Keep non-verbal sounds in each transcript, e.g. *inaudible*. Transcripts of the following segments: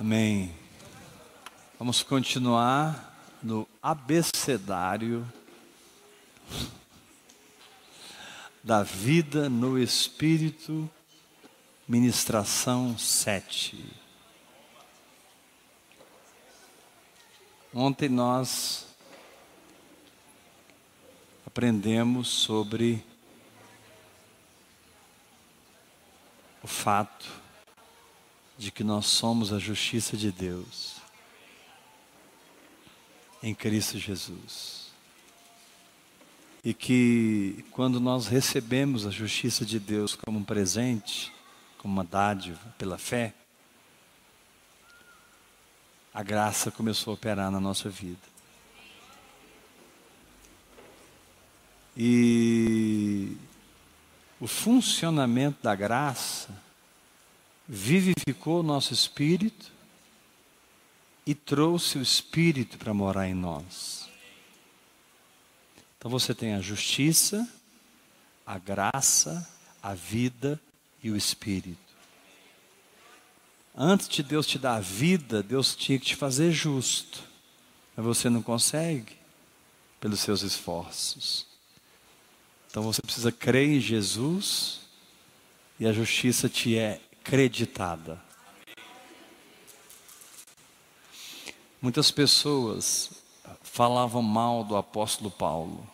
Amém. Vamos continuar no abecedário da vida no Espírito, ministração 7. Ontem nós aprendemos sobre o fato de que nós somos a justiça de Deus em Cristo Jesus. E que quando nós recebemos a justiça de Deus como um presente, como uma dádiva, pela fé, a graça começou a operar na nossa vida. E o funcionamento da graça vivificou o nosso espírito e trouxe o espírito para morar em nós. Então você tem a justiça, a graça, a vida e o espírito. Antes de Deus te dar a vida, Deus tinha que te fazer justo. Mas você não consegue pelos seus esforços. Então você precisa crer em Jesus e a justiça te é acreditada. Muitas pessoas falavam mal do apóstolo Paulo.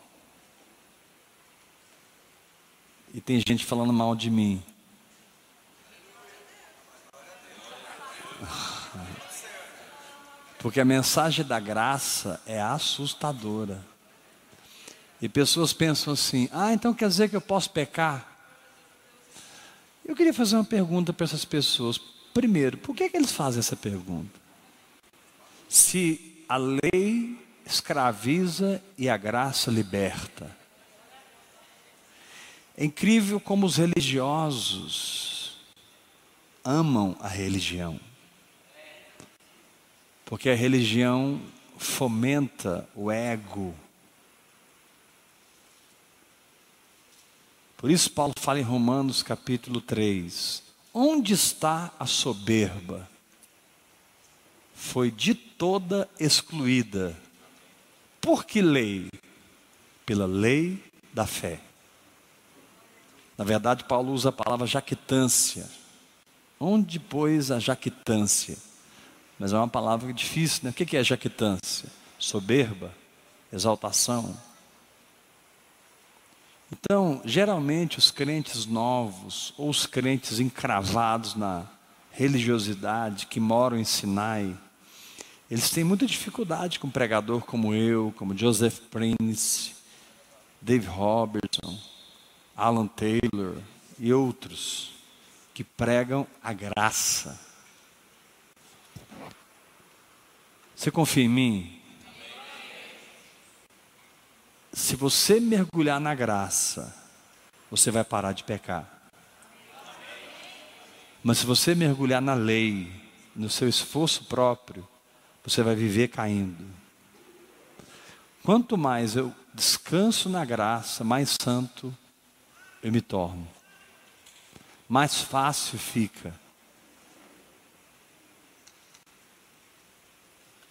E tem gente falando mal de mim. Porque a mensagem da graça é assustadora. E pessoas pensam assim: ah, então quer dizer que eu posso pecar? Eu queria fazer uma pergunta para essas pessoas. Primeiro, por que, que eles fazem essa pergunta? Se a lei escraviza e a graça liberta. É incrível como os religiosos amam a religião. Porque a religião fomenta o ego, Por isso, Paulo fala em Romanos capítulo 3: Onde está a soberba? Foi de toda excluída. Por que lei? Pela lei da fé. Na verdade, Paulo usa a palavra jactância. Onde, pois, a jactância? Mas é uma palavra difícil, né? O que é jactância? Soberba, exaltação, então, geralmente, os crentes novos, ou os crentes encravados na religiosidade, que moram em Sinai, eles têm muita dificuldade com um pregador como eu, como Joseph Prince, Dave Robertson, Alan Taylor e outros, que pregam a graça. Você confia em mim? Se você mergulhar na graça, você vai parar de pecar. Mas se você mergulhar na lei, no seu esforço próprio, você vai viver caindo. Quanto mais eu descanso na graça, mais santo eu me torno. Mais fácil fica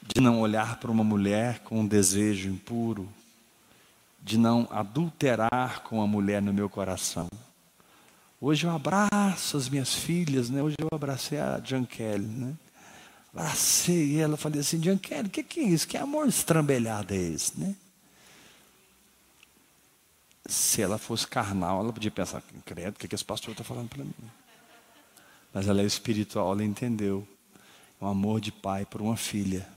de não olhar para uma mulher com um desejo impuro, de não adulterar com a mulher no meu coração. Hoje eu abraço as minhas filhas, né? Hoje eu abracei a Kelly, né? Abracei ela, falei assim, Kelly, o que, que é isso? Que amor estrambelhado é esse, né? Se ela fosse carnal, ela podia pensar, credo, o que, que esse pastor está falando para mim? Mas ela é espiritual, ela entendeu. O amor de pai por uma filha.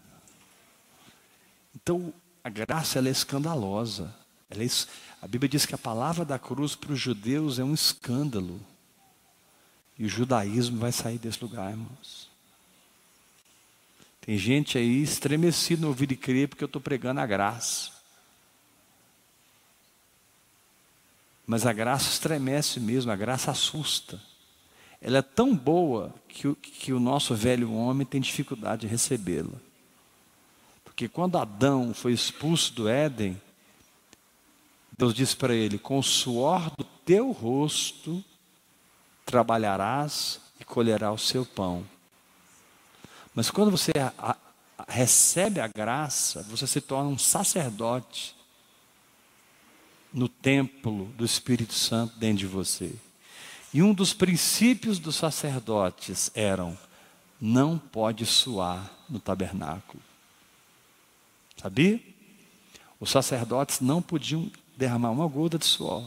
Então, a graça ela é escandalosa. É a Bíblia diz que a palavra da cruz para os judeus é um escândalo. E o judaísmo vai sair desse lugar, irmãos. Tem gente aí estremecida no ouvir e crer porque eu estou pregando a graça. Mas a graça estremece mesmo, a graça assusta. Ela é tão boa que o, que o nosso velho homem tem dificuldade de recebê-la. Porque quando Adão foi expulso do Éden, Deus disse para ele: Com o suor do teu rosto trabalharás e colherás o seu pão. Mas quando você a, a, recebe a graça, você se torna um sacerdote no templo do Espírito Santo dentro de você. E um dos princípios dos sacerdotes eram: não pode suar no tabernáculo. Sabia? Os sacerdotes não podiam derramar uma gota de suor.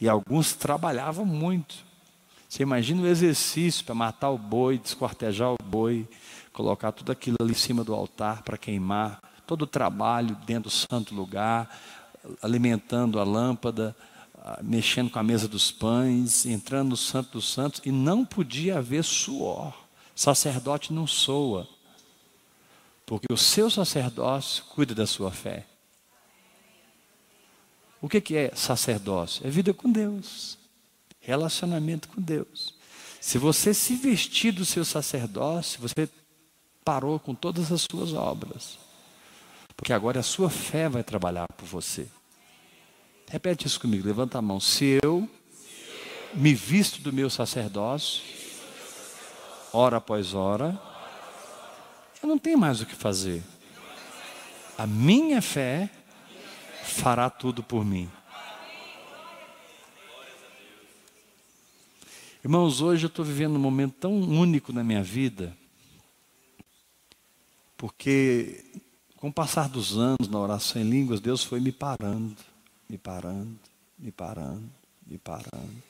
E alguns trabalhavam muito. Você imagina o exercício para matar o boi, descortejar o boi, colocar tudo aquilo ali em cima do altar para queimar, todo o trabalho dentro do santo lugar, alimentando a lâmpada, mexendo com a mesa dos pães, entrando no santo dos santos, e não podia haver suor. Sacerdote não soa, porque o seu sacerdócio cuida da sua fé. O que é sacerdócio? É vida com Deus, relacionamento com Deus. Se você se vestir do seu sacerdócio, você parou com todas as suas obras, porque agora a sua fé vai trabalhar por você. Repete isso comigo, levanta a mão. Se eu me visto do meu sacerdócio, hora após hora, eu não tenho mais o que fazer. A minha fé fará tudo por mim. Irmãos, hoje eu estou vivendo um momento tão único na minha vida, porque com o passar dos anos na oração em línguas, Deus foi me parando, me parando, me parando, me parando,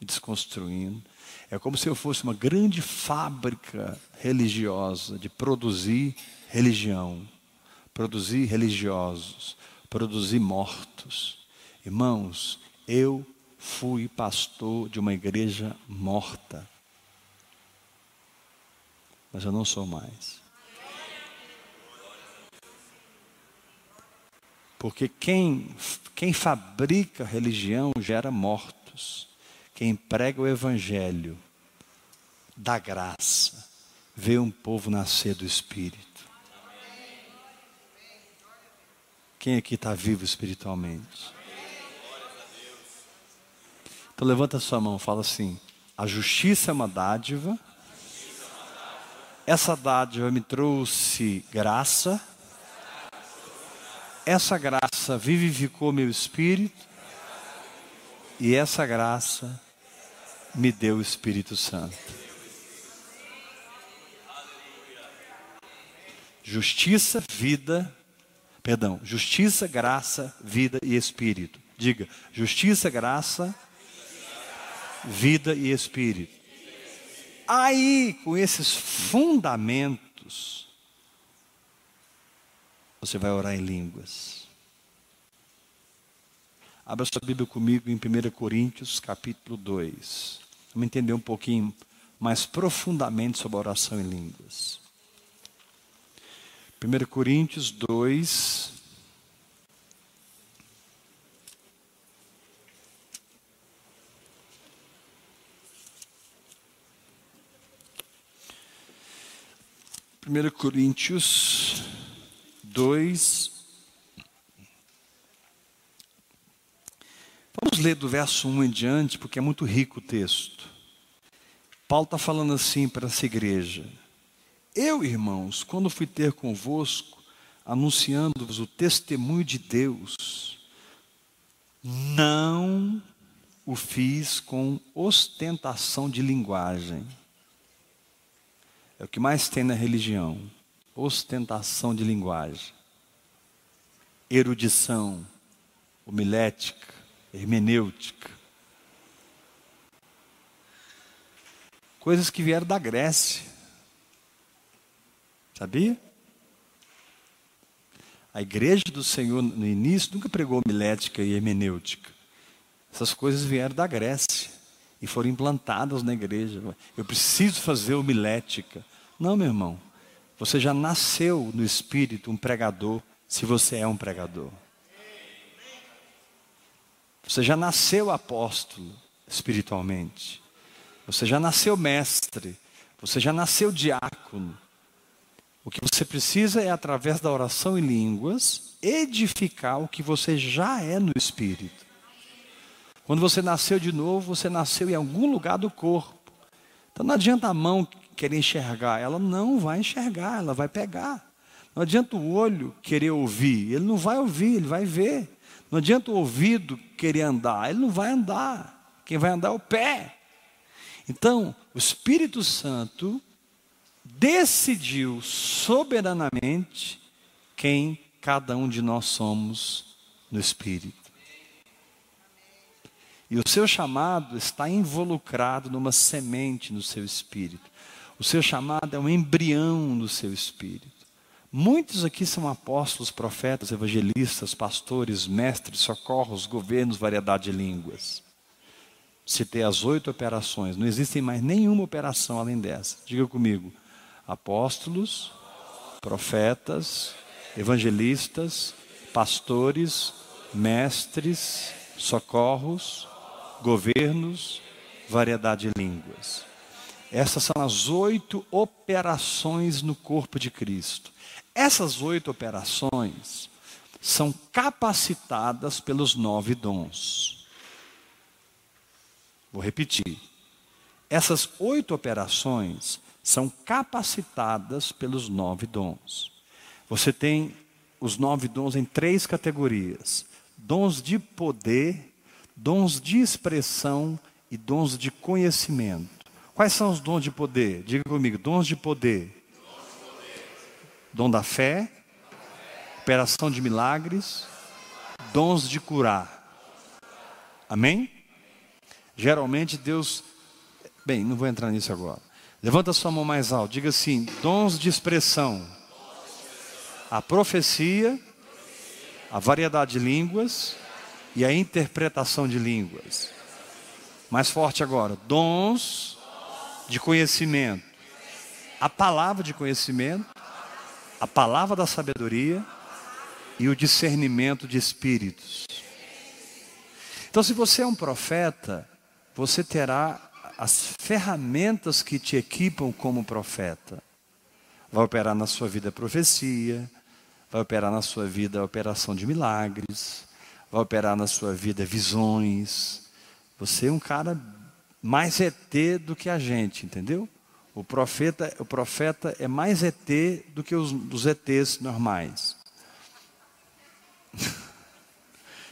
me desconstruindo. É como se eu fosse uma grande fábrica religiosa de produzir religião, produzir religiosos, produzir mortos. Irmãos, eu fui pastor de uma igreja morta. Mas eu não sou mais. Porque quem, quem fabrica religião gera mortos. Quem prega o evangelho da graça vê um povo nascer do Espírito. Quem aqui está vivo espiritualmente? Então levanta a sua mão, fala assim: a justiça é uma dádiva. Essa dádiva me trouxe graça. Essa graça vivificou meu espírito. E essa graça me deu o Espírito Santo. Justiça, vida Perdão, justiça, graça, vida e espírito. Diga, justiça, graça, vida e espírito. Aí, com esses fundamentos, você vai orar em línguas. Abra sua Bíblia comigo em 1 Coríntios, capítulo 2. Vamos entender um pouquinho mais profundamente sobre a oração em línguas. 1 Coríntios 2. Primeiro Coríntios 2. Vamos ler do verso 1 em diante, porque é muito rico o texto. Paulo está falando assim para essa igreja. Eu, irmãos, quando fui ter convosco, anunciando-vos o testemunho de Deus, não o fiz com ostentação de linguagem. É o que mais tem na religião: ostentação de linguagem, erudição, homilética, hermenêutica. Coisas que vieram da Grécia. Sabia? A igreja do Senhor no início nunca pregou homilética e hermenêutica. Essas coisas vieram da Grécia e foram implantadas na igreja. Eu preciso fazer homilética. Não, meu irmão. Você já nasceu no espírito um pregador, se você é um pregador. Você já nasceu apóstolo espiritualmente. Você já nasceu mestre. Você já nasceu diácono. O que você precisa é, através da oração em línguas, edificar o que você já é no Espírito. Quando você nasceu de novo, você nasceu em algum lugar do corpo. Então não adianta a mão querer enxergar. Ela não vai enxergar, ela vai pegar. Não adianta o olho querer ouvir, ele não vai ouvir, ele vai ver. Não adianta o ouvido querer andar, ele não vai andar. Quem vai andar é o pé. Então, o Espírito Santo decidiu soberanamente quem cada um de nós somos no Espírito. E o seu chamado está involucrado numa semente no seu espírito. O seu chamado é um embrião no seu espírito. Muitos aqui são apóstolos, profetas, evangelistas, pastores, mestres, socorros, governos, variedade de línguas. Citei as oito operações, não existe mais nenhuma operação além dessa. Diga comigo: apóstolos, profetas, evangelistas, pastores, mestres, socorros, governos, variedade de línguas. Essas são as oito operações no corpo de Cristo. Essas oito operações são capacitadas pelos nove dons. Vou repetir. Essas oito operações são capacitadas pelos nove dons. Você tem os nove dons em três categorias: dons de poder, dons de expressão e dons de conhecimento. Quais são os dons de poder? Diga comigo: dons de poder. Dom da fé, operação de milagres, dons de curar. Amém? Geralmente Deus. Bem, não vou entrar nisso agora. Levanta sua mão mais alto, diga assim: dons de expressão. A profecia, a variedade de línguas, e a interpretação de línguas. Mais forte agora, dons de conhecimento. A palavra de conhecimento, a palavra da sabedoria e o discernimento de espíritos. Então, se você é um profeta, você terá as ferramentas que te equipam como profeta. Vai operar na sua vida profecia, vai operar na sua vida operação de milagres, vai operar na sua vida visões. Você é um cara mais ET do que a gente, entendeu? O profeta, o profeta é mais ET do que os, os ETs normais. *laughs*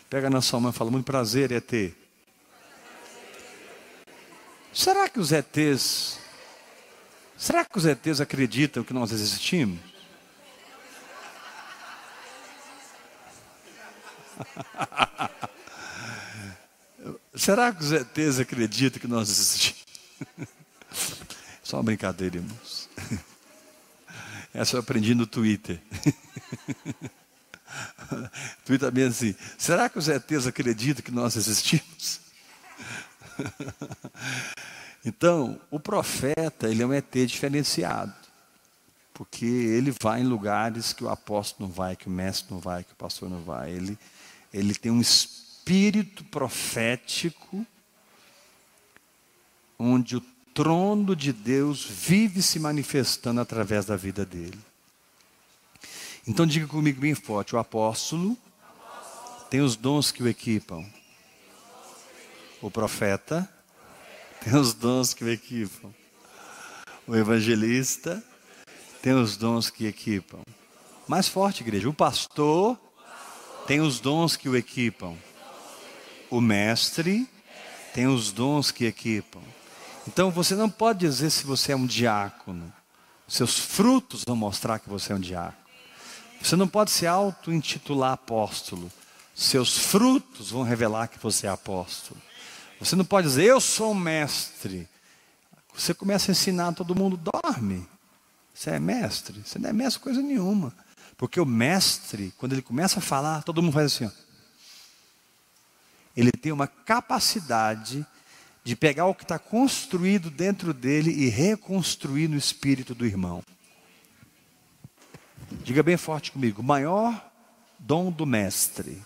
Pega na sua mão e fala, muito prazer, ET. Será que os ETs, será que os ETs acreditam que nós existimos? *laughs* Será que os ETs acreditam que nós existimos? Só uma brincadeira, irmãos. *laughs* Essa eu aprendi no Twitter. *laughs* Twitter também assim. Será que os ETs acreditam que nós existimos? Então, o profeta, ele é um ET diferenciado. Porque ele vai em lugares que o apóstolo não vai, que o mestre não vai, que o pastor não vai. Ele, ele tem um espírito profético, onde o trono de Deus vive se manifestando através da vida dele. Então diga comigo bem forte: o apóstolo tem os dons que o equipam, o profeta tem os dons que equipam, o evangelista tem os dons que equipam. Mais forte, igreja: o pastor tem os dons que o equipam. O mestre tem os dons que equipam. Então você não pode dizer se você é um diácono. Seus frutos vão mostrar que você é um diácono. Você não pode se auto-intitular apóstolo. Seus frutos vão revelar que você é apóstolo. Você não pode dizer, eu sou um mestre. Você começa a ensinar, todo mundo dorme. Você é mestre? Você não é mestre coisa nenhuma. Porque o mestre, quando ele começa a falar, todo mundo faz assim. Ó. Ele tem uma capacidade de pegar o que está construído dentro dele e reconstruir no espírito do irmão. Diga bem forte comigo: o maior dom do mestre,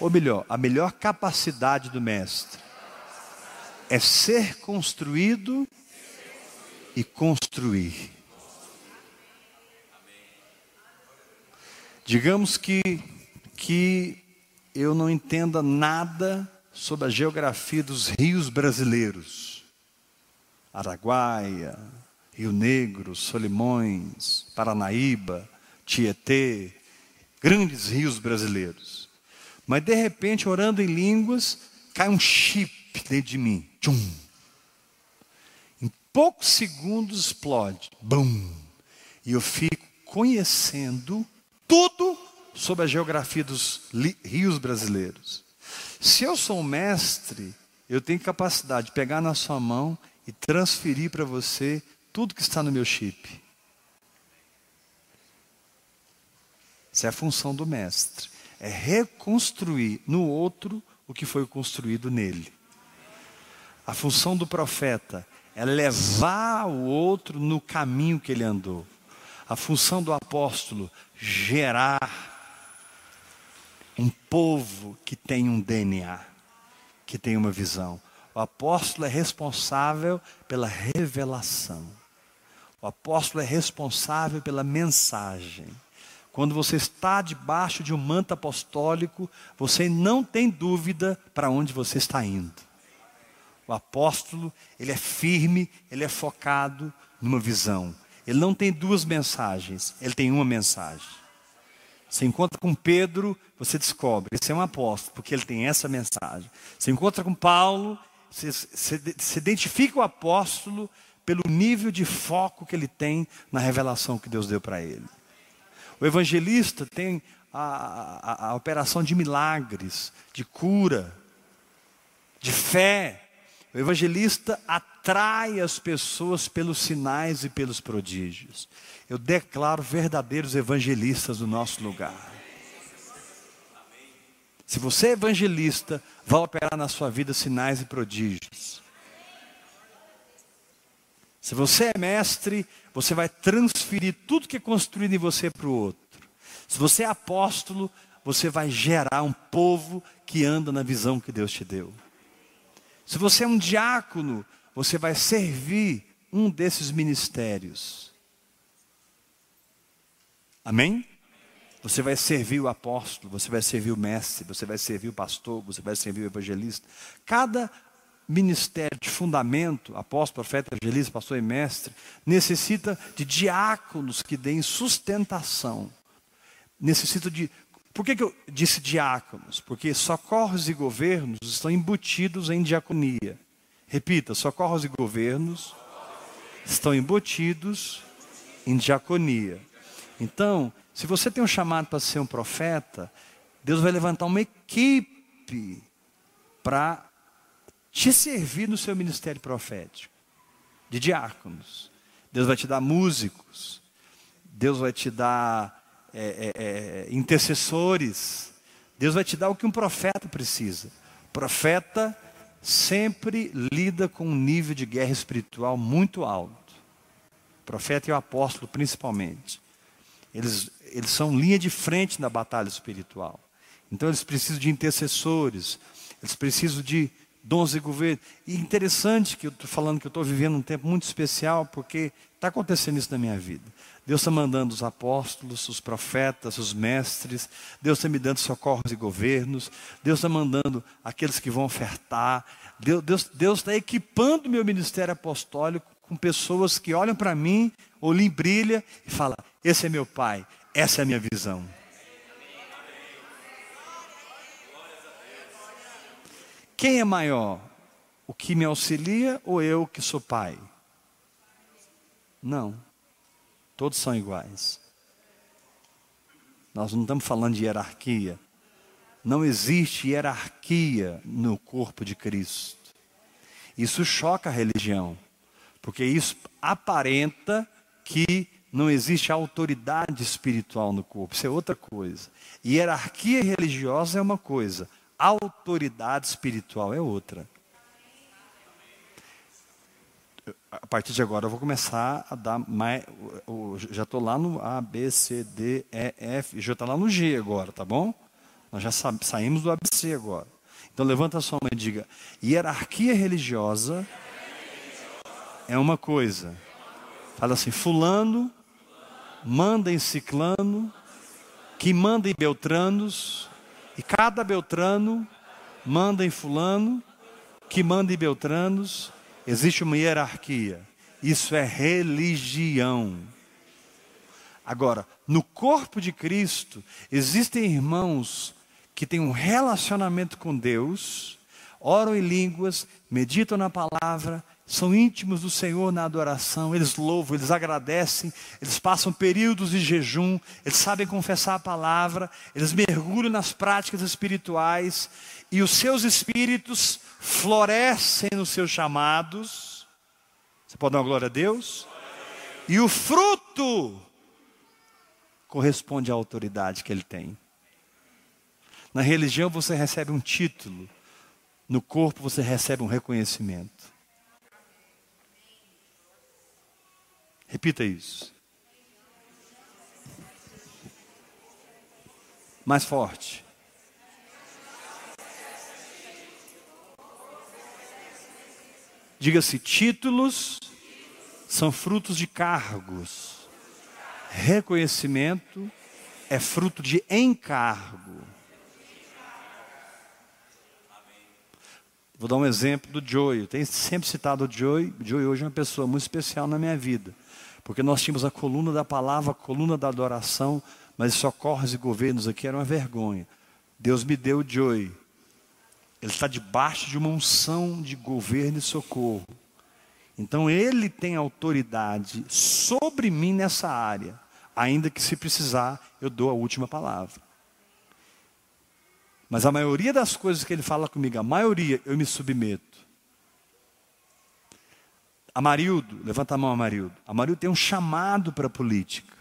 ou melhor, a melhor capacidade do mestre, é ser construído e construir. Digamos que, que eu não entenda nada sobre a geografia dos rios brasileiros. Araguaia, Rio Negro, Solimões, Paranaíba, Tietê, grandes rios brasileiros. Mas de repente, orando em línguas, cai um chip dentro de mim. Tchum. Em poucos segundos explode. Bum. E eu fico conhecendo tudo sobre a geografia dos rios brasileiros. Se eu sou um mestre, eu tenho capacidade de pegar na sua mão e transferir para você tudo que está no meu chip. Essa é a função do mestre. É reconstruir no outro o que foi construído nele. A função do profeta é levar o outro no caminho que ele andou. A função do apóstolo, gerar um povo que tem um DNA, que tem uma visão. O apóstolo é responsável pela revelação. O apóstolo é responsável pela mensagem. Quando você está debaixo de um manto apostólico, você não tem dúvida para onde você está indo. O apóstolo, ele é firme, ele é focado numa visão. Ele não tem duas mensagens, ele tem uma mensagem. Você encontra com Pedro, você descobre, esse é um apóstolo, porque ele tem essa mensagem. Você encontra com Paulo, você, você, você identifica o apóstolo pelo nível de foco que ele tem na revelação que Deus deu para ele. O evangelista tem a, a, a operação de milagres, de cura, de fé. O evangelista atrai as pessoas pelos sinais e pelos prodígios. Eu declaro verdadeiros evangelistas no nosso lugar. Se você é evangelista, vai operar na sua vida sinais e prodígios. Se você é mestre, você vai transferir tudo que é construído em você para o outro. Se você é apóstolo, você vai gerar um povo que anda na visão que Deus te deu. Se você é um diácono, você vai servir um desses ministérios. Amém? Você vai servir o apóstolo, você vai servir o mestre, você vai servir o pastor, você vai servir o evangelista. Cada ministério de fundamento, apóstolo, profeta, evangelista, pastor e mestre, necessita de diáconos que deem sustentação. Necessita de. Por que, que eu disse diáconos? Porque socorros e governos estão embutidos em diaconia. Repita: socorros e governos estão embutidos em diaconia. Então, se você tem um chamado para ser um profeta, Deus vai levantar uma equipe para te servir no seu ministério profético, de diáconos. Deus vai te dar músicos, Deus vai te dar é, é, é, intercessores, Deus vai te dar o que um profeta precisa. Profeta sempre lida com um nível de guerra espiritual muito alto. Profeta e o apóstolo, principalmente. Eles, eles são linha de frente na batalha espiritual. Então eles precisam de intercessores, eles precisam de dons de governo. E interessante que eu estou falando que eu estou vivendo um tempo muito especial, porque está acontecendo isso na minha vida. Deus está mandando os apóstolos, os profetas, os mestres, Deus está me dando socorros e governos, Deus está mandando aqueles que vão ofertar, Deus, Deus, Deus está equipando o meu ministério apostólico com pessoas que olham para mim, olhem brilha e falam: Esse é meu pai, essa é a minha visão. Quem é maior? O que me auxilia ou eu que sou pai? Não. Todos são iguais. Nós não estamos falando de hierarquia. Não existe hierarquia no corpo de Cristo. Isso choca a religião, porque isso aparenta que não existe autoridade espiritual no corpo. Isso é outra coisa. Hierarquia religiosa é uma coisa, autoridade espiritual é outra. A partir de agora eu vou começar a dar mais. Já estou lá no A, B, C, D, E, F. Já está lá no G agora, tá bom? Nós já saímos do ABC agora. Então levanta a sua mão e diga: hierarquia religiosa é uma coisa. Fala assim: Fulano manda em Ciclano, que manda em Beltranos, e cada Beltrano manda em Fulano, que manda em Beltranos, Existe uma hierarquia. Isso é religião. Agora, no corpo de Cristo, existem irmãos que têm um relacionamento com Deus, oram em línguas, meditam na palavra, são íntimos do Senhor na adoração, eles louvam, eles agradecem, eles passam períodos de jejum, eles sabem confessar a palavra, eles mergulham nas práticas espirituais e os seus espíritos florescem nos seus chamados. Você pode dar uma glória a Deus? E o fruto corresponde à autoridade que ele tem. Na religião você recebe um título, no corpo você recebe um reconhecimento. Repita isso. Mais forte. Diga-se: títulos são frutos de cargos. Reconhecimento é fruto de encargo. Vou dar um exemplo do Joey. Eu tenho sempre citado o Joey. O Joey hoje é uma pessoa muito especial na minha vida. Porque nós tínhamos a coluna da palavra, a coluna da adoração, mas socorros e governos aqui era uma vergonha. Deus me deu o Joey. Ele está debaixo de uma unção de governo e socorro. Então ele tem autoridade sobre mim nessa área, ainda que se precisar, eu dou a última palavra. Mas a maioria das coisas que ele fala comigo, a maioria eu me submeto. Amarildo, levanta a mão, Amarildo. Amarildo tem um chamado para a política.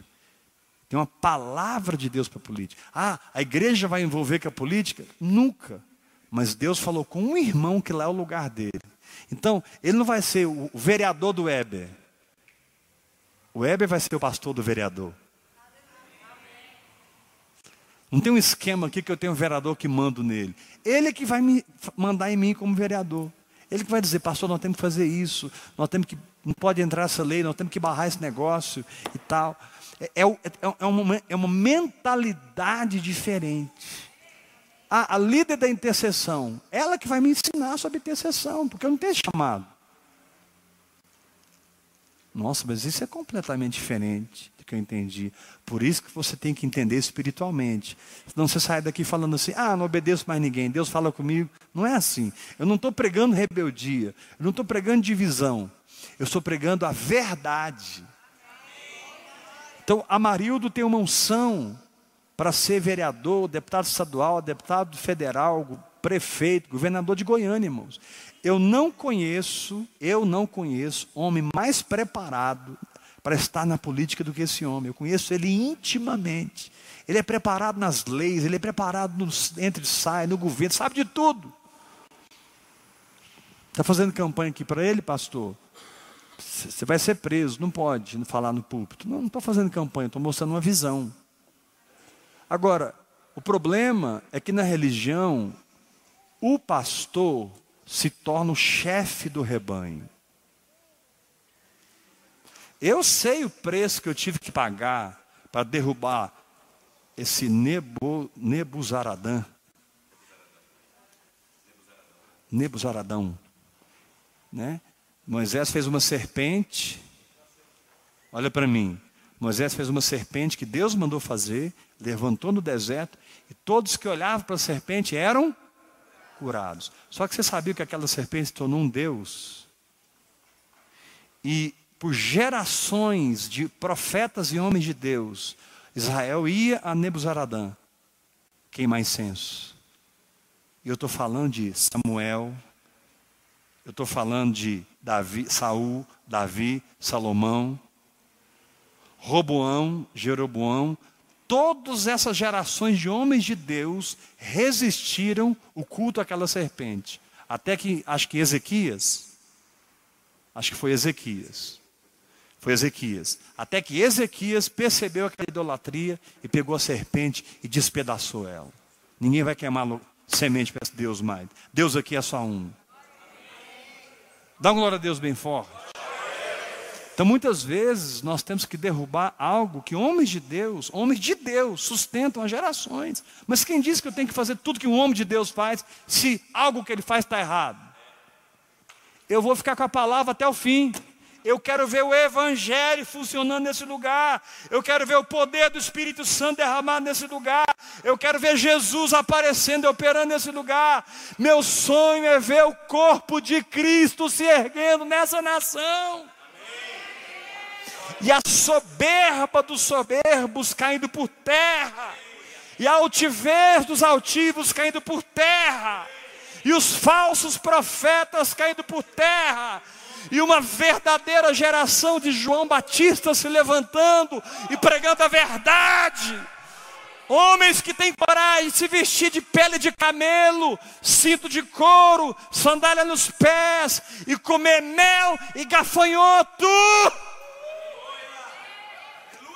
Tem uma palavra de Deus para a política. Ah, a igreja vai envolver com a política? Nunca. Mas Deus falou com um irmão que lá é o lugar dele. Então, ele não vai ser o vereador do Weber. O Weber vai ser o pastor do vereador. Não tem um esquema aqui que eu tenho um vereador que mando nele. Ele é que vai me mandar em mim como vereador. Ele que vai dizer, pastor, nós temos que fazer isso, nós temos que, não pode entrar essa lei, nós temos que barrar esse negócio e tal. É, é, é, é uma, é uma mentalidade diferente. A, a, líder da intercessão, ela que vai me ensinar sobre intercessão, porque eu não tenho chamado. Nossa, mas isso é completamente diferente que eu entendi. Por isso que você tem que entender espiritualmente. Senão você sai daqui falando assim: ah, não obedeço mais ninguém, Deus fala comigo. Não é assim. Eu não estou pregando rebeldia, eu não estou pregando divisão, eu estou pregando a verdade. Então, Amarildo tem uma unção para ser vereador, deputado estadual, deputado federal, prefeito, governador de Goiânia, irmãos. Eu não conheço, eu não conheço homem mais preparado para estar na política do que esse homem. Eu conheço ele intimamente. Ele é preparado nas leis, ele é preparado no entre e sai, no governo, sabe de tudo. Está fazendo campanha aqui para ele, pastor? Você vai ser preso, não pode falar no púlpito. Não, não estou fazendo campanha, estou mostrando uma visão. Agora, o problema é que na religião, o pastor se torna o chefe do rebanho. Eu sei o preço que eu tive que pagar para derrubar esse Nebu, Nebuzaradã. Nebuzaradão. Né? Moisés fez uma serpente. Olha para mim. Moisés fez uma serpente que Deus mandou fazer, levantou no deserto, e todos que olhavam para a serpente eram curados. Só que você sabia que aquela serpente se tornou um Deus? E por gerações de profetas e homens de Deus, Israel ia a Nebuzaradã queimar incenso. E eu estou falando de Samuel, eu estou falando de Davi, Saul, Davi, Salomão, Roboão, Jeroboão, todas essas gerações de homens de Deus resistiram o culto àquela serpente. Até que, acho que Ezequias, acho que foi Ezequias, foi Ezequias. Até que Ezequias percebeu aquela idolatria e pegou a serpente e despedaçou ela. Ninguém vai queimar semente para Deus mais. Deus aqui é só um. Dá uma glória a Deus bem forte. Então, muitas vezes, nós temos que derrubar algo que homens de Deus, homens de Deus, sustentam as gerações. Mas quem diz que eu tenho que fazer tudo que um homem de Deus faz, se algo que ele faz está errado? eu vou ficar com a palavra até o fim. Eu quero ver o Evangelho funcionando nesse lugar. Eu quero ver o poder do Espírito Santo derramado nesse lugar. Eu quero ver Jesus aparecendo e operando nesse lugar. Meu sonho é ver o corpo de Cristo se erguendo nessa nação. E a soberba dos soberbos caindo por terra. E a altivez dos altivos caindo por terra. E os falsos profetas caindo por terra e uma verdadeira geração de João Batista se levantando e pregando a verdade. Homens que têm coragem de se vestir de pele de camelo, cinto de couro, sandália nos pés e comer mel e gafanhoto.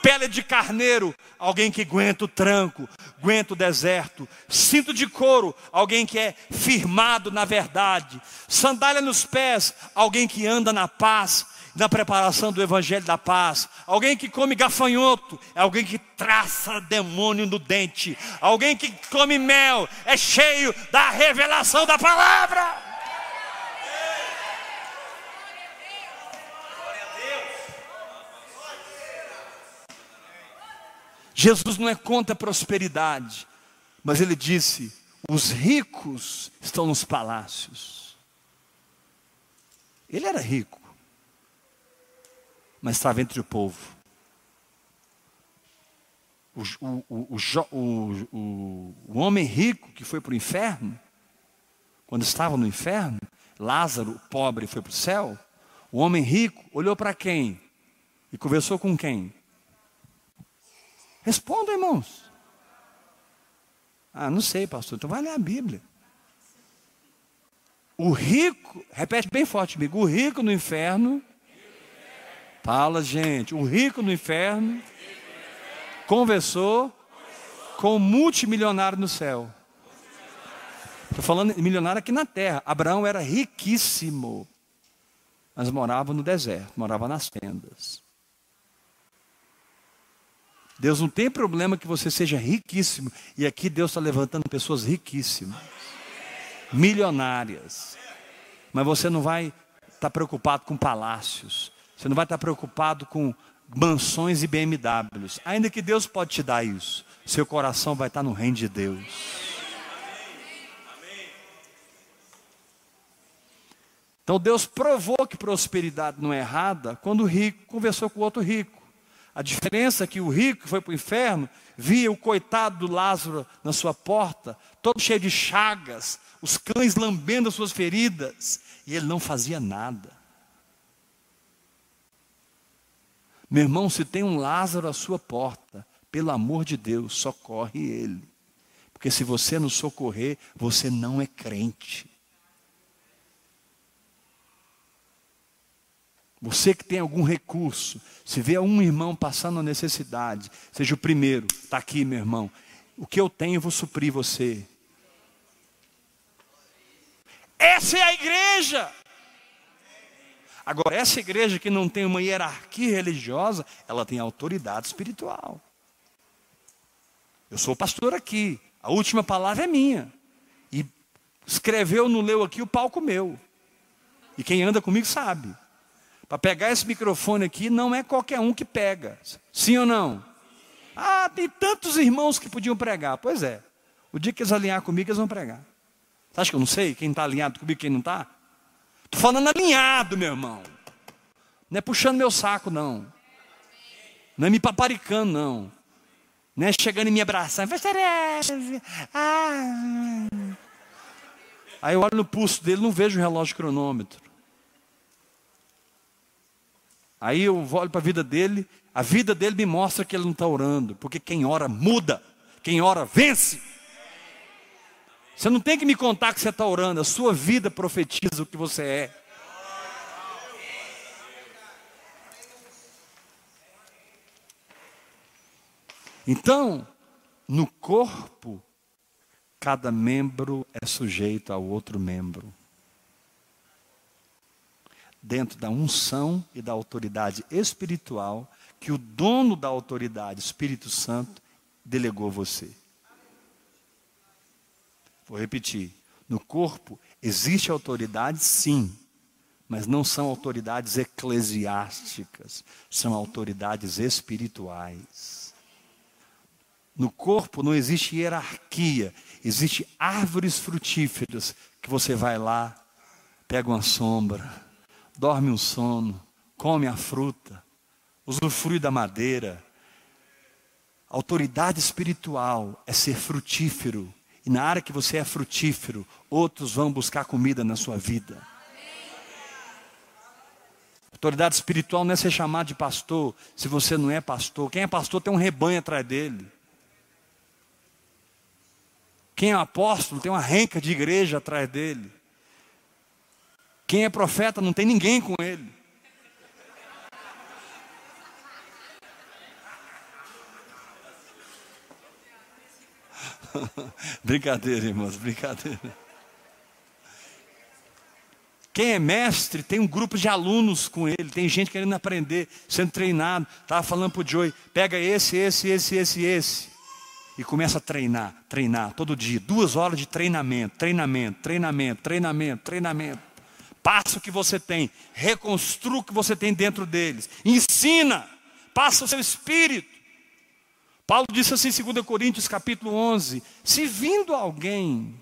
Pele de carneiro, alguém que aguenta o tranco, aguenta o deserto. Cinto de couro, alguém que é firmado na verdade. Sandália nos pés, alguém que anda na paz, na preparação do evangelho da paz. Alguém que come gafanhoto, é alguém que traça demônio no dente. Alguém que come mel, é cheio da revelação da palavra. Jesus não é contra a prosperidade, mas ele disse: os ricos estão nos palácios. Ele era rico, mas estava entre o povo. O, o, o, o homem rico que foi para o inferno, quando estava no inferno, Lázaro, pobre, foi para o céu. O homem rico olhou para quem? E conversou com quem? Responda, irmãos. Ah, não sei, pastor. Então vai ler a Bíblia. O rico, repete bem forte comigo, o rico no inferno. Fala, gente. O rico no inferno conversou com o multimilionário no céu. Estou falando milionário aqui na terra. Abraão era riquíssimo, mas morava no deserto, morava nas tendas. Deus não tem problema que você seja riquíssimo. E aqui Deus está levantando pessoas riquíssimas, milionárias. Mas você não vai estar tá preocupado com palácios. Você não vai estar tá preocupado com mansões e BMWs. Ainda que Deus pode te dar isso. Seu coração vai estar tá no reino de Deus. Então Deus provou que prosperidade não é errada quando o rico conversou com o outro rico. A diferença é que o rico que foi para o inferno via o coitado do Lázaro na sua porta, todo cheio de chagas, os cães lambendo as suas feridas, e ele não fazia nada. Meu irmão, se tem um Lázaro à sua porta, pelo amor de Deus, socorre ele. Porque se você não socorrer, você não é crente. Você que tem algum recurso, se vê um irmão passando necessidade, seja o primeiro, está aqui, meu irmão. O que eu tenho, eu vou suprir você. Essa é a igreja. Agora, essa igreja que não tem uma hierarquia religiosa, ela tem autoridade espiritual. Eu sou pastor aqui, a última palavra é minha. E escreveu, não leu aqui, o palco meu. E quem anda comigo sabe. Para pegar esse microfone aqui, não é qualquer um que pega. Sim ou não? Ah, tem tantos irmãos que podiam pregar. Pois é. O dia que eles alinhar comigo, eles vão pregar. Você acha que eu não sei quem está alinhado comigo e quem não está? Estou falando alinhado, meu irmão. Não é puxando meu saco, não. Não é me paparicando, não. Não é chegando e me abraçando. Ah. Aí eu olho no pulso dele, não vejo o relógio cronômetro. Aí eu olho para a vida dele, a vida dele me mostra que ele não está orando, porque quem ora muda, quem ora vence. Você não tem que me contar que você está orando, a sua vida profetiza o que você é. Então, no corpo, cada membro é sujeito ao outro membro dentro da unção e da autoridade espiritual que o dono da autoridade, Espírito Santo, delegou você. Vou repetir. No corpo existe autoridade, sim, mas não são autoridades eclesiásticas, são autoridades espirituais. No corpo não existe hierarquia, existe árvores frutíferas que você vai lá, pega uma sombra, dorme um sono, come a fruta, usufrui da madeira. Autoridade espiritual é ser frutífero. E na área que você é frutífero, outros vão buscar comida na sua vida. Autoridade espiritual não é ser chamado de pastor se você não é pastor. Quem é pastor tem um rebanho atrás dele. Quem é apóstolo tem uma renca de igreja atrás dele. Quem é profeta não tem ninguém com ele. *laughs* brincadeira, irmãos, brincadeira. Quem é mestre tem um grupo de alunos com ele, tem gente querendo aprender, sendo treinado. Estava falando para o Joey, pega esse, esse, esse, esse, esse. E começa a treinar, treinar, todo dia. Duas horas de treinamento, treinamento, treinamento, treinamento, treinamento. Passa o que você tem, reconstrua o que você tem dentro deles. Ensina, passa o seu espírito. Paulo disse assim em 2 Coríntios capítulo 11: Se vindo alguém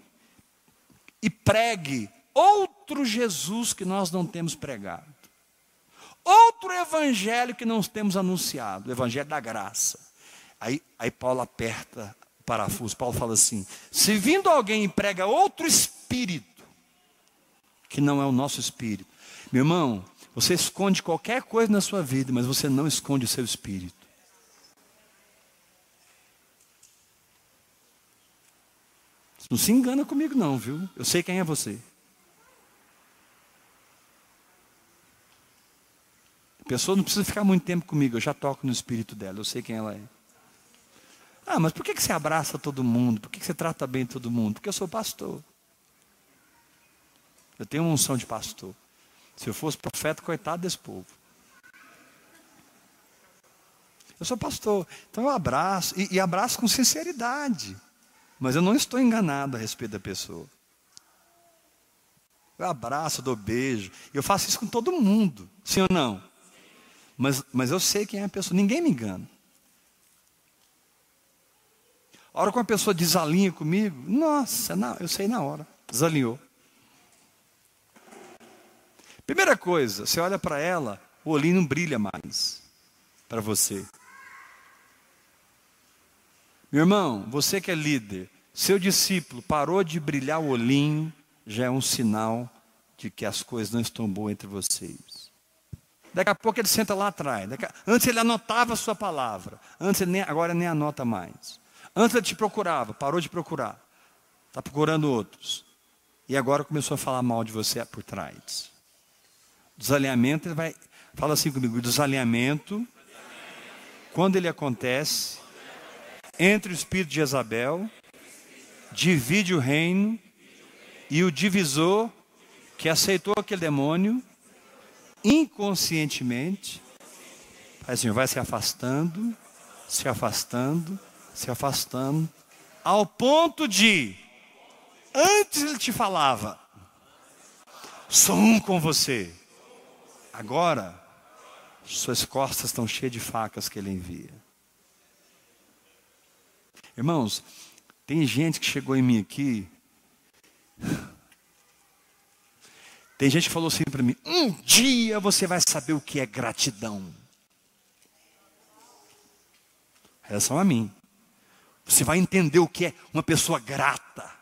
e pregue outro Jesus que nós não temos pregado, outro evangelho que não temos anunciado, o evangelho da graça. Aí, aí Paulo aperta o parafuso, Paulo fala assim: se vindo alguém e prega outro espírito, que não é o nosso espírito, meu irmão, você esconde qualquer coisa na sua vida, mas você não esconde o seu espírito. Não se engana comigo, não, viu? Eu sei quem é você. A pessoa não precisa ficar muito tempo comigo, eu já toco no espírito dela, eu sei quem ela é. Ah, mas por que você abraça todo mundo? Por que você trata bem todo mundo? Porque eu sou pastor. Eu tenho uma unção de pastor. Se eu fosse profeta, coitado desse povo. Eu sou pastor, então eu abraço, e, e abraço com sinceridade. Mas eu não estou enganado a respeito da pessoa. Eu abraço, dou beijo. Eu faço isso com todo mundo. Sim ou não? Mas, mas eu sei quem é a pessoa. Ninguém me engana. A hora que uma pessoa desalinha comigo, nossa, não, eu sei na hora. Desalinhou. Primeira coisa, você olha para ela, o olhinho não brilha mais para você. Meu irmão, você que é líder, seu discípulo parou de brilhar o olhinho, já é um sinal de que as coisas não estão boas entre vocês. Daqui a pouco ele senta lá atrás. A... Antes ele anotava a sua palavra. Antes nem... agora nem anota mais. Antes ele te procurava, parou de procurar. Está procurando outros. E agora começou a falar mal de você por trás. Desalinhamento, ele vai. Fala assim comigo, desalinhamento, quando ele acontece, entre o espírito de Jezabel, divide o reino, e o divisor, que aceitou aquele demônio, inconscientemente, assim, vai se afastando, se afastando, se afastando, ao ponto de, antes ele te falava, sou um com você, agora, suas costas estão cheias de facas que ele envia. Irmãos, tem gente que chegou em mim aqui. Tem gente que falou assim para mim: um dia você vai saber o que é gratidão. Relação a mim. Você vai entender o que é uma pessoa grata.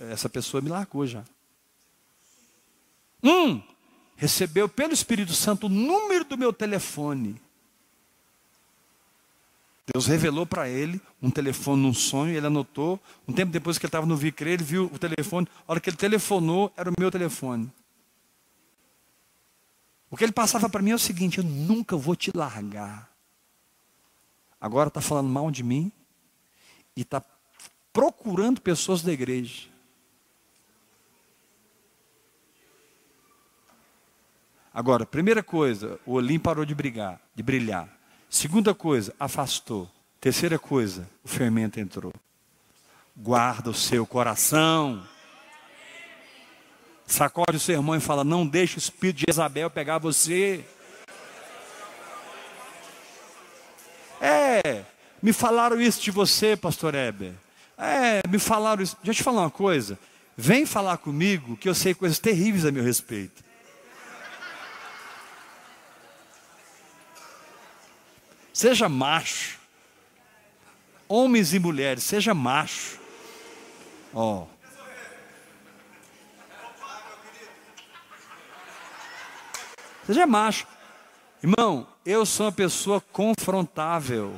Essa pessoa me largou já. Um, recebeu pelo Espírito Santo o número do meu telefone. Deus revelou para ele um telefone num sonho, ele anotou. Um tempo depois que ele estava no Vicre, ele viu o telefone. A hora que ele telefonou, era o meu telefone. O que ele passava para mim é o seguinte: eu nunca vou te largar. Agora está falando mal de mim e está procurando pessoas da igreja. Agora, primeira coisa, o olhinho parou de brigar, de brilhar. Segunda coisa, afastou. Terceira coisa, o fermento entrou. guarda o seu coração. Sacode o seu irmão e fala: Não deixe o espírito de Isabel pegar você. É, me falaram isso de você, pastor Heber. É, me falaram isso. Deixa eu te falar uma coisa. Vem falar comigo que eu sei coisas terríveis a meu respeito. Seja macho. Homens e mulheres, seja macho. Ó. Oh. Seja macho. Irmão, eu sou uma pessoa confrontável.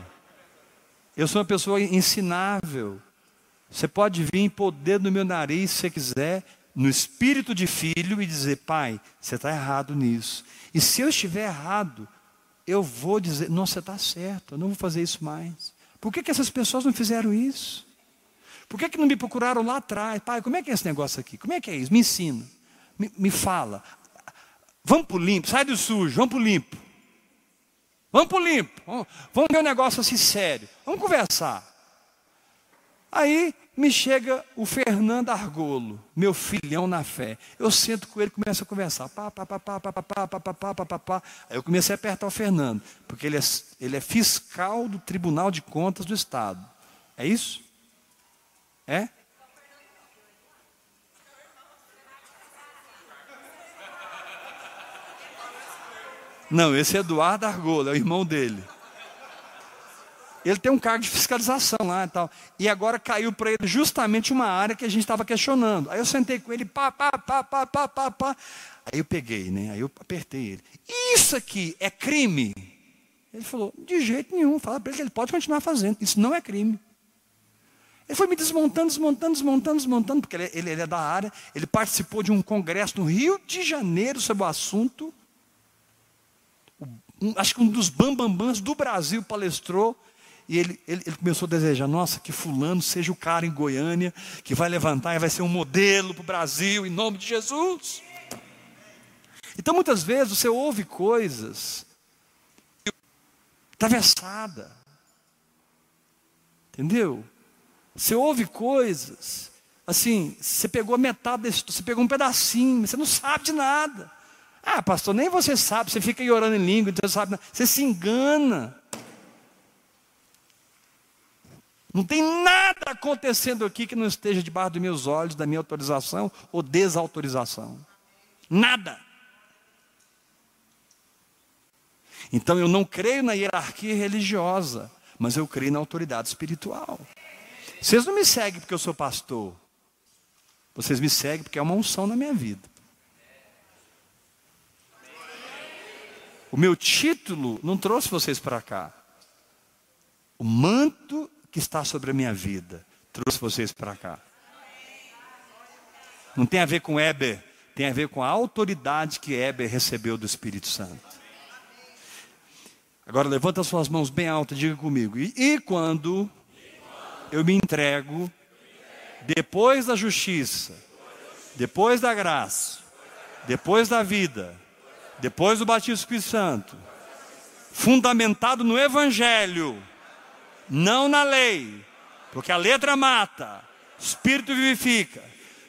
Eu sou uma pessoa ensinável. Você pode vir e pôr o dedo no meu nariz se você quiser, no espírito de filho, e dizer: Pai, você está errado nisso. E se eu estiver errado, eu vou dizer: Não, você está certo, eu não vou fazer isso mais. Por que, que essas pessoas não fizeram isso? Por que, que não me procuraram lá atrás? Pai, como é que é esse negócio aqui? Como é que é isso? Me ensina. Me, me fala. Vamos para o limpo, sai do sujo, vamos para o limpo. Vamos para o limpo. Vamos ver um negócio assim sério. Vamos conversar. Aí me chega o Fernando Argolo, meu filhão na fé. Eu sento com ele começo a conversar. Pá, pá, pá, pá, pá, pá, pá, pá, pá, pá, pá. Aí eu comecei a apertar o Fernando, porque ele é, ele é fiscal do Tribunal de Contas do Estado. É isso? É? Não, esse é Eduardo Argolo, é o irmão dele. Ele tem um cargo de fiscalização lá e tal. E agora caiu para ele justamente uma área que a gente estava questionando. Aí eu sentei com ele, pá, pá, pá, pá, pá, pá, pá. Aí eu peguei, né? Aí eu apertei ele. Isso aqui é crime? Ele falou, de jeito nenhum. Fala para ele que ele pode continuar fazendo. Isso não é crime. Ele foi me desmontando, desmontando, desmontando, desmontando, porque ele, ele, ele é da área. Ele participou de um congresso no Rio de Janeiro sobre o assunto. Um, acho que um dos bambambãs do Brasil palestrou e ele, ele, ele, começou a desejar, nossa, que fulano seja o cara em Goiânia, que vai levantar e vai ser um modelo para o Brasil, em nome de Jesus. Então muitas vezes você ouve coisas atravessada. Entendeu? Você ouve coisas, assim, você pegou a metade desse, você pegou um pedacinho, você não sabe de nada. Ah, pastor, nem você sabe, você fica aí orando em língua, então você sabe, você se engana. Não tem nada acontecendo aqui que não esteja debaixo dos meus olhos, da minha autorização ou desautorização. Nada. Então eu não creio na hierarquia religiosa, mas eu creio na autoridade espiritual. Vocês não me seguem porque eu sou pastor. Vocês me seguem porque é uma unção na minha vida. O meu título não trouxe vocês para cá. O manto que está sobre a minha vida trouxe vocês para cá. Não tem a ver com Eber, tem a ver com a autoridade que Eber recebeu do Espírito Santo. Agora levanta suas mãos bem altas, diga comigo. E, e quando eu me entrego, depois da justiça, depois da graça, depois da vida, depois do batismo do Espírito Santo, fundamentado no Evangelho, não na lei, porque a letra mata, espírito vivifica.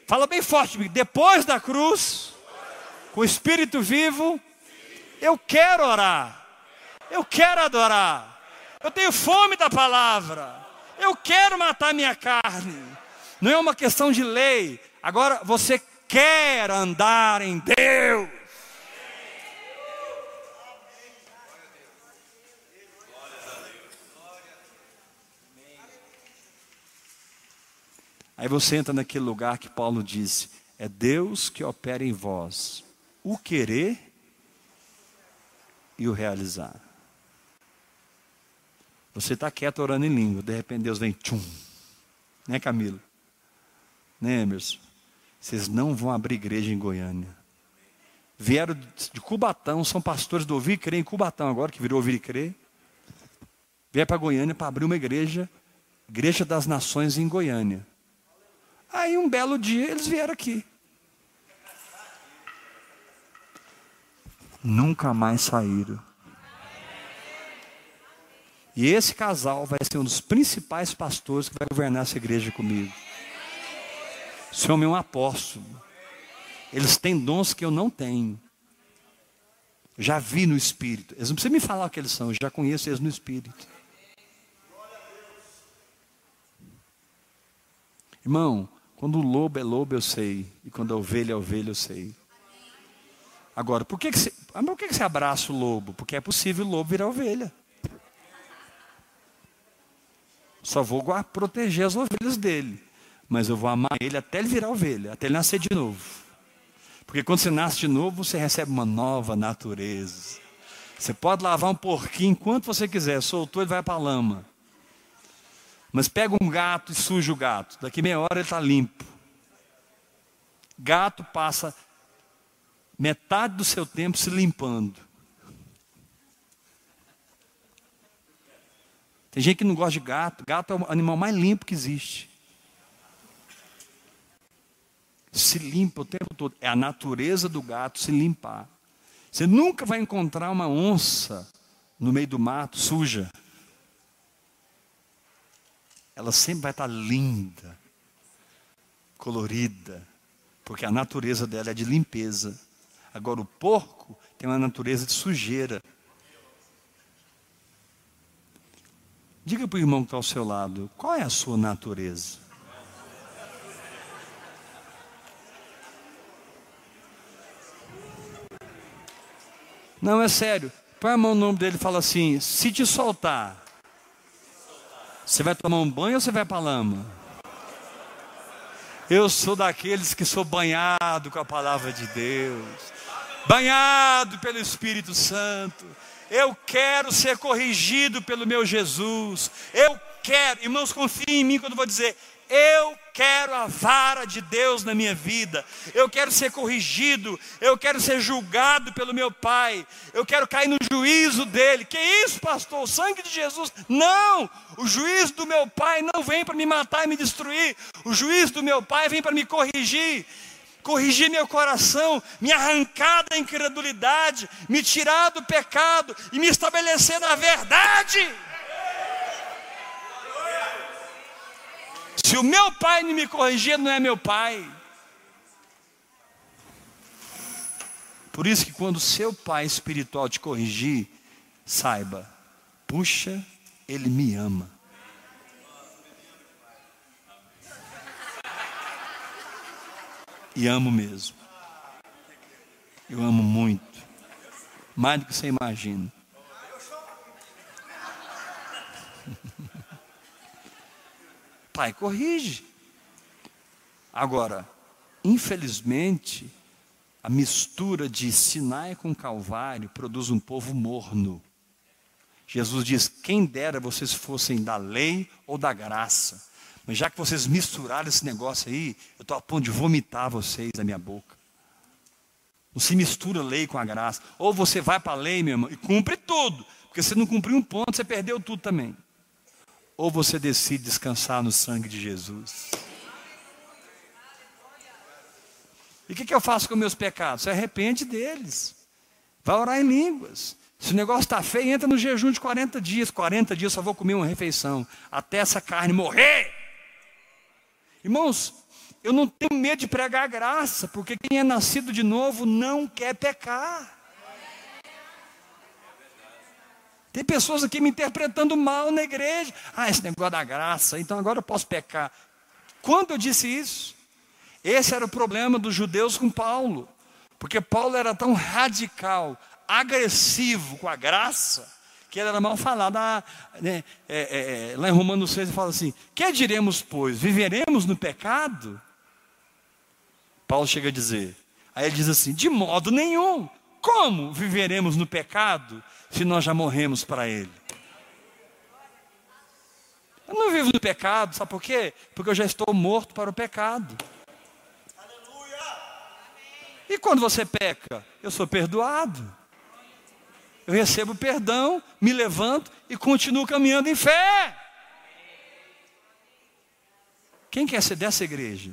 Fala bem forte, depois da cruz, com o espírito vivo, eu quero orar, eu quero adorar, eu tenho fome da palavra, eu quero matar minha carne. Não é uma questão de lei, agora você quer andar em Deus. Aí você entra naquele lugar que Paulo disse: é Deus que opera em vós o querer e o realizar. Você está quieto orando em língua, de repente Deus vem, tchum. Né, Camilo? Né, Emerson? Vocês não vão abrir igreja em Goiânia. Vieram de Cubatão, são pastores do Ouvir e Crer em Cubatão agora, que virou Ouvir e Crer. Vieram para Goiânia para abrir uma igreja, Igreja das Nações em Goiânia. Aí um belo dia eles vieram aqui. Nunca mais saíram. E esse casal vai ser um dos principais pastores que vai governar essa igreja comigo. Esse homem é um apóstolo. Eles têm dons que eu não tenho. Já vi no Espírito. Eles não precisam me falar o que eles são, eu já conheço eles no Espírito. Irmão, quando o lobo é lobo, eu sei. E quando a ovelha é ovelha, eu sei. Agora, por que, que, você, por que, que você abraça o lobo? Porque é possível o lobo virar ovelha. Só vou proteger as ovelhas dele. Mas eu vou amar ele até ele virar ovelha, até ele nascer de novo. Porque quando você nasce de novo, você recebe uma nova natureza. Você pode lavar um porquinho enquanto você quiser, soltou, ele vai para a lama. Mas pega um gato e suja o gato. Daqui meia hora ele está limpo. Gato passa metade do seu tempo se limpando. Tem gente que não gosta de gato. Gato é o animal mais limpo que existe. Se limpa o tempo todo. É a natureza do gato se limpar. Você nunca vai encontrar uma onça no meio do mato suja. Ela sempre vai estar linda, colorida, porque a natureza dela é de limpeza. Agora, o porco tem uma natureza de sujeira. Diga para o irmão que está ao seu lado: qual é a sua natureza? Não, é sério. Põe a mão no nome dele e fala assim: se te soltar, você vai tomar um banho ou você vai para a lama? Eu sou daqueles que sou banhado com a palavra de Deus, banhado pelo Espírito Santo. Eu quero ser corrigido pelo meu Jesus. Eu quero, irmãos, confiem em mim quando eu vou dizer, eu quero a vara de Deus na minha vida. Eu quero ser corrigido. Eu quero ser julgado pelo meu Pai. Eu quero cair no juízo dele. Que isso, pastor? O sangue de Jesus? Não! O juízo do meu Pai não vem para me matar e me destruir. O juízo do meu Pai vem para me corrigir corrigir meu coração, me arrancar da incredulidade, me tirar do pecado e me estabelecer na verdade. Se o meu pai não me corrigir, não é meu pai. Por isso que quando o seu pai espiritual te corrigir, saiba, puxa, ele me ama. E amo mesmo. Eu amo muito. Mais do que você imagina. Pai, corrige. Agora, infelizmente, a mistura de Sinai com Calvário produz um povo morno. Jesus diz: quem dera vocês fossem da lei ou da graça. Mas já que vocês misturaram esse negócio aí, eu estou a ponto de vomitar vocês da minha boca. Não se mistura lei com a graça. Ou você vai para a lei, meu irmão, e cumpre tudo. Porque se não cumprir um ponto, você perdeu tudo também. Ou você decide descansar no sangue de Jesus. E o que, que eu faço com meus pecados? Você arrepende deles. Vai orar em línguas. Se o negócio está feio, entra no jejum de 40 dias. 40 dias só vou comer uma refeição. Até essa carne morrer. Irmãos, eu não tenho medo de pregar a graça, porque quem é nascido de novo não quer pecar. Tem pessoas aqui me interpretando mal na igreja. Ah, esse negócio da graça, então agora eu posso pecar. Quando eu disse isso? Esse era o problema dos judeus com Paulo. Porque Paulo era tão radical, agressivo com a graça, que ele era mal falado. Ah, né, é, é, é lá em Romanos 6 ele fala assim: Que diremos, pois? Viveremos no pecado? Paulo chega a dizer. Aí ele diz assim: De modo nenhum. Como viveremos no pecado se nós já morremos para ele? Eu não vivo no pecado, sabe por quê? Porque eu já estou morto para o pecado. E quando você peca, eu sou perdoado eu recebo perdão, me levanto e continuo caminhando em fé. Quem quer ser dessa igreja?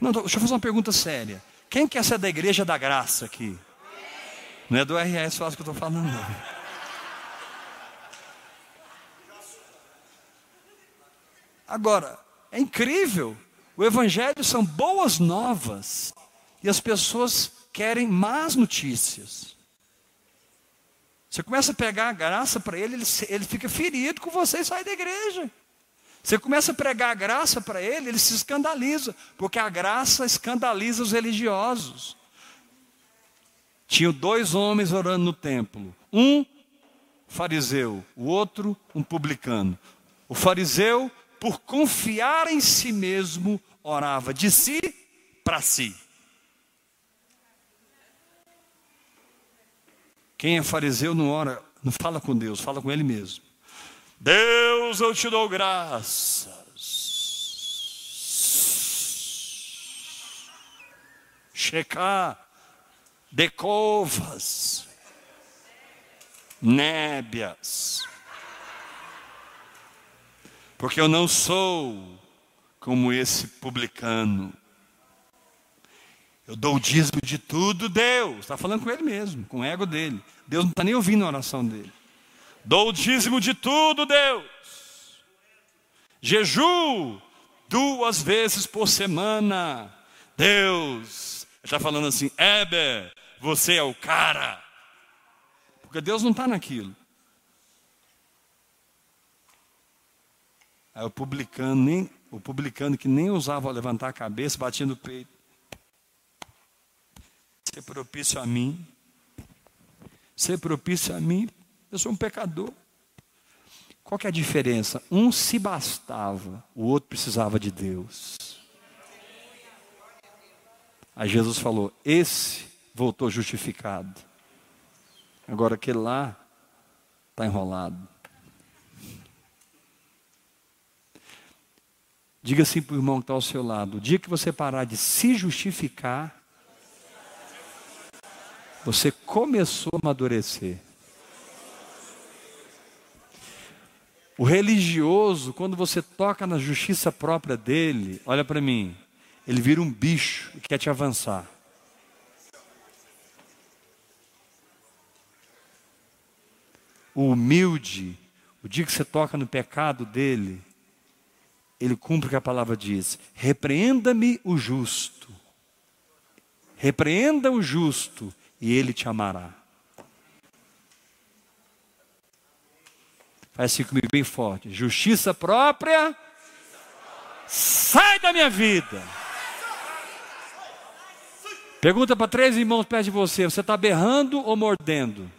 Não, deixa eu fazer uma pergunta séria. Quem quer ser da igreja da graça aqui? Não é do RS fácil que eu estou falando, não. Agora, é incrível. O Evangelho são boas novas e as pessoas querem más notícias. Você começa a pegar a graça para ele, ele, ele, fica ferido com você e sai da igreja. Você começa a pregar a graça para ele, ele se escandaliza, porque a graça escandaliza os religiosos. Tinha dois homens orando no templo. Um fariseu, o outro um publicano. O fariseu, por confiar em si mesmo, orava de si para si. Quem é fariseu não ora, não fala com Deus, fala com ele mesmo. Deus, eu te dou graças. Checar, decovas, nébias. Porque eu não sou como esse publicano. Eu dou o dízimo de tudo, Deus. Está falando com ele mesmo, com o ego dele. Deus não está nem ouvindo a oração dele. Dou o dízimo de tudo, Deus. Jeju duas vezes por semana. Deus, está falando assim, Eber, você é o cara. Porque Deus não está naquilo. Aí o publicano, nem, o publicano que nem usava levantar a cabeça, batia no peito. Ser propício a mim. Ser propício a mim, eu sou um pecador. Qual que é a diferença? Um se bastava, o outro precisava de Deus. Aí Jesus falou: esse voltou justificado. Agora aquele lá está enrolado. Diga assim para o irmão que está ao seu lado: o dia que você parar de se justificar, você começou a amadurecer. O religioso, quando você toca na justiça própria dele, olha para mim, ele vira um bicho e quer te avançar. O humilde, o dia que você toca no pecado dele, ele cumpre o que a palavra diz: repreenda-me o justo, repreenda o justo, e ele te amará. Faz assim comigo bem forte. Justiça própria. Sai da minha vida. Pergunta para três irmãos perto de você: você está berrando ou mordendo?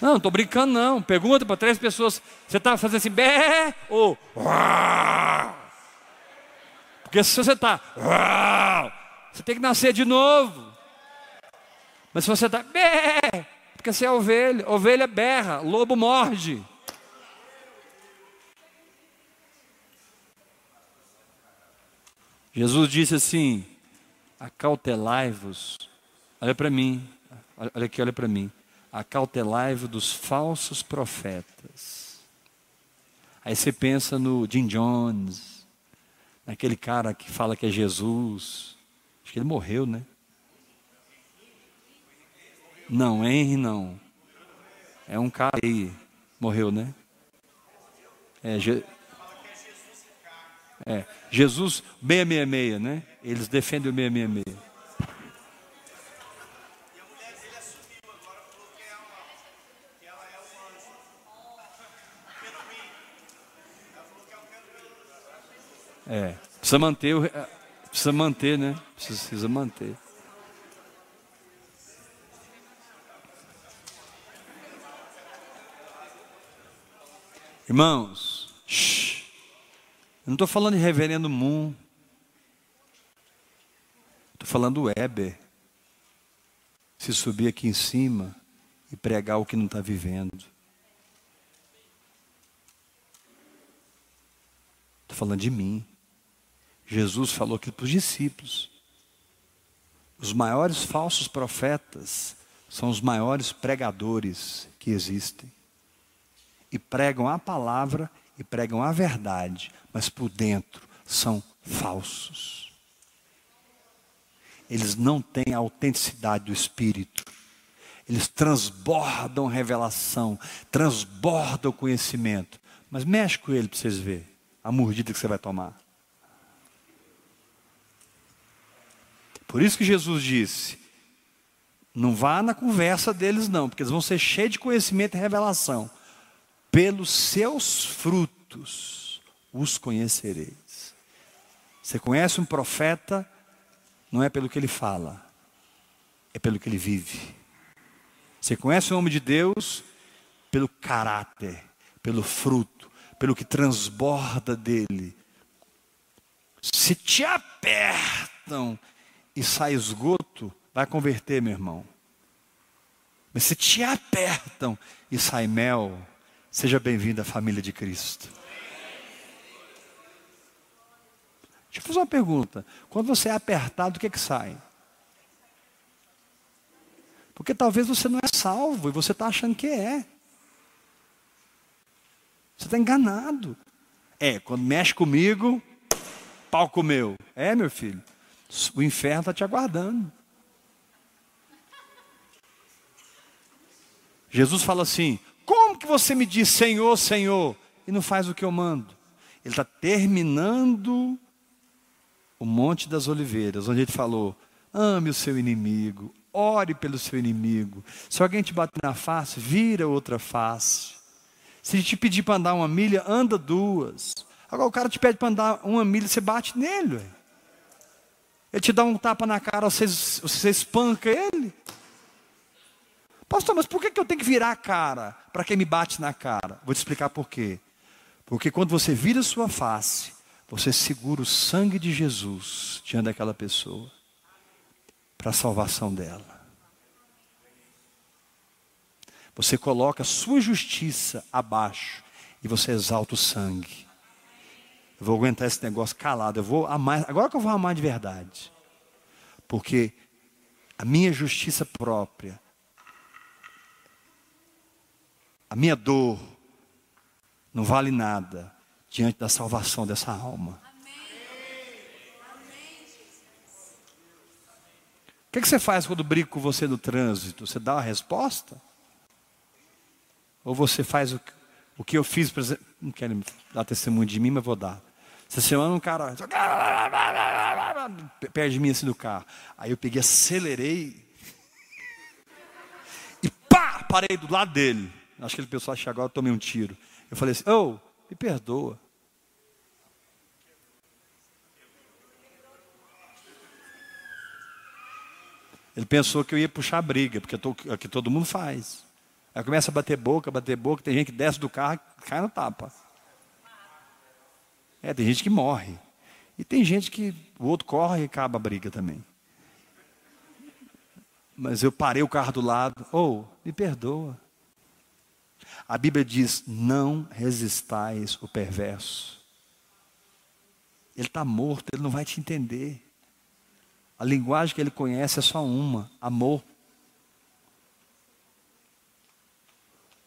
Não, estou brincando não. Pergunta para três pessoas: você está fazendo assim, bé ou Porque se você está, você tem que nascer de novo. Mas se você está, porque você é ovelha, ovelha berra, lobo morde. Jesus disse assim: acautelai-vos, olha para mim, olha aqui, olha para mim, acautelai-vos dos falsos profetas. Aí você pensa no Jim Jones, naquele cara que fala que é Jesus, acho que ele morreu, né? Não, Henry não. É um cara aí. Morreu, né? É, Je... é, Jesus 666, né? Eles defendem o 666. É, precisa manter, o, precisa manter, né? Precisa manter. Irmãos, shh, eu não estou falando de reverendo Moon. Estou falando do Weber. Se subir aqui em cima e pregar o que não está vivendo. Estou falando de mim. Jesus falou aqui para os discípulos. Os maiores falsos profetas são os maiores pregadores que existem e pregam a palavra e pregam a verdade, mas por dentro são falsos. Eles não têm a autenticidade do Espírito. eles transbordam revelação, transbordam conhecimento. Mas mexe com ele para vocês verem a mordida que você vai tomar. Por isso que Jesus disse: não vá na conversa deles, não, porque eles vão ser cheios de conhecimento e revelação. Pelos seus frutos os conhecereis. Você conhece um profeta, não é pelo que ele fala, é pelo que ele vive. Você conhece o homem de Deus pelo caráter, pelo fruto, pelo que transborda dele. Se te apertam e sai esgoto, vai converter, meu irmão. Mas se te apertam e sai mel, seja bem-vindo à família de Cristo. Deixa eu fazer uma pergunta. Quando você é apertado, o que, é que sai? Porque talvez você não é salvo e você está achando que é. Você está enganado. É, quando mexe comigo, pau comeu. É, meu filho. O inferno está te aguardando. Jesus fala assim: Como que você me diz Senhor, Senhor, e não faz o que eu mando? Ele está terminando o Monte das Oliveiras, onde ele falou: Ame o seu inimigo, Ore pelo seu inimigo. Se alguém te bater na face, vira outra face. Se ele te pedir para andar uma milha, anda duas. Agora o cara te pede para andar uma milha, você bate nele. Ele te dá um tapa na cara, você, você espanca ele. Pastor, mas por que eu tenho que virar a cara para quem me bate na cara? Vou te explicar por quê. Porque quando você vira sua face, você segura o sangue de Jesus diante daquela pessoa para a salvação dela. Você coloca a sua justiça abaixo e você exalta o sangue. Eu vou aguentar esse negócio calado. Eu vou amar, agora que eu vou amar de verdade. Porque a minha justiça própria, a minha dor, não vale nada diante da salvação dessa alma. O que, que, você faz quando briga com você no trânsito? Você dá uma resposta? Ou você faz o, o que eu fiz, exemplo, não quero dar testemunho de mim, mas vou dar. Essa semana um cara perto de mim assim do carro. Aí eu peguei, acelerei e pá, parei do lado dele. Acho que ele pensou, acho que agora eu tomei um tiro. Eu falei assim, ô, oh, me perdoa. Ele pensou que eu ia puxar a briga, porque é o que todo mundo faz. Aí começa a bater boca, bater boca, tem gente que desce do carro e cai no tapa. É, tem gente que morre. E tem gente que o outro corre e acaba a briga também. Mas eu parei o carro do lado, ou oh, me perdoa. A Bíblia diz: não resistais o perverso. Ele está morto, ele não vai te entender. A linguagem que ele conhece é só uma: amor.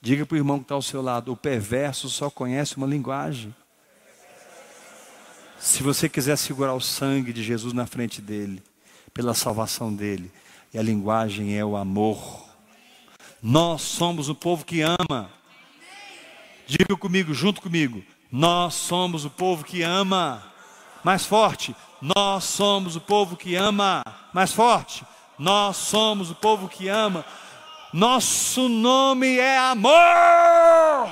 Diga para o irmão que está ao seu lado: o perverso só conhece uma linguagem. Se você quiser segurar o sangue de Jesus na frente dele, pela salvação dele, e a linguagem é o amor. Nós somos o povo que ama. Diga comigo, junto comigo. Nós somos o povo que ama. Mais forte. Nós somos o povo que ama. Mais forte. Nós somos o povo que ama. Nosso nome é amor.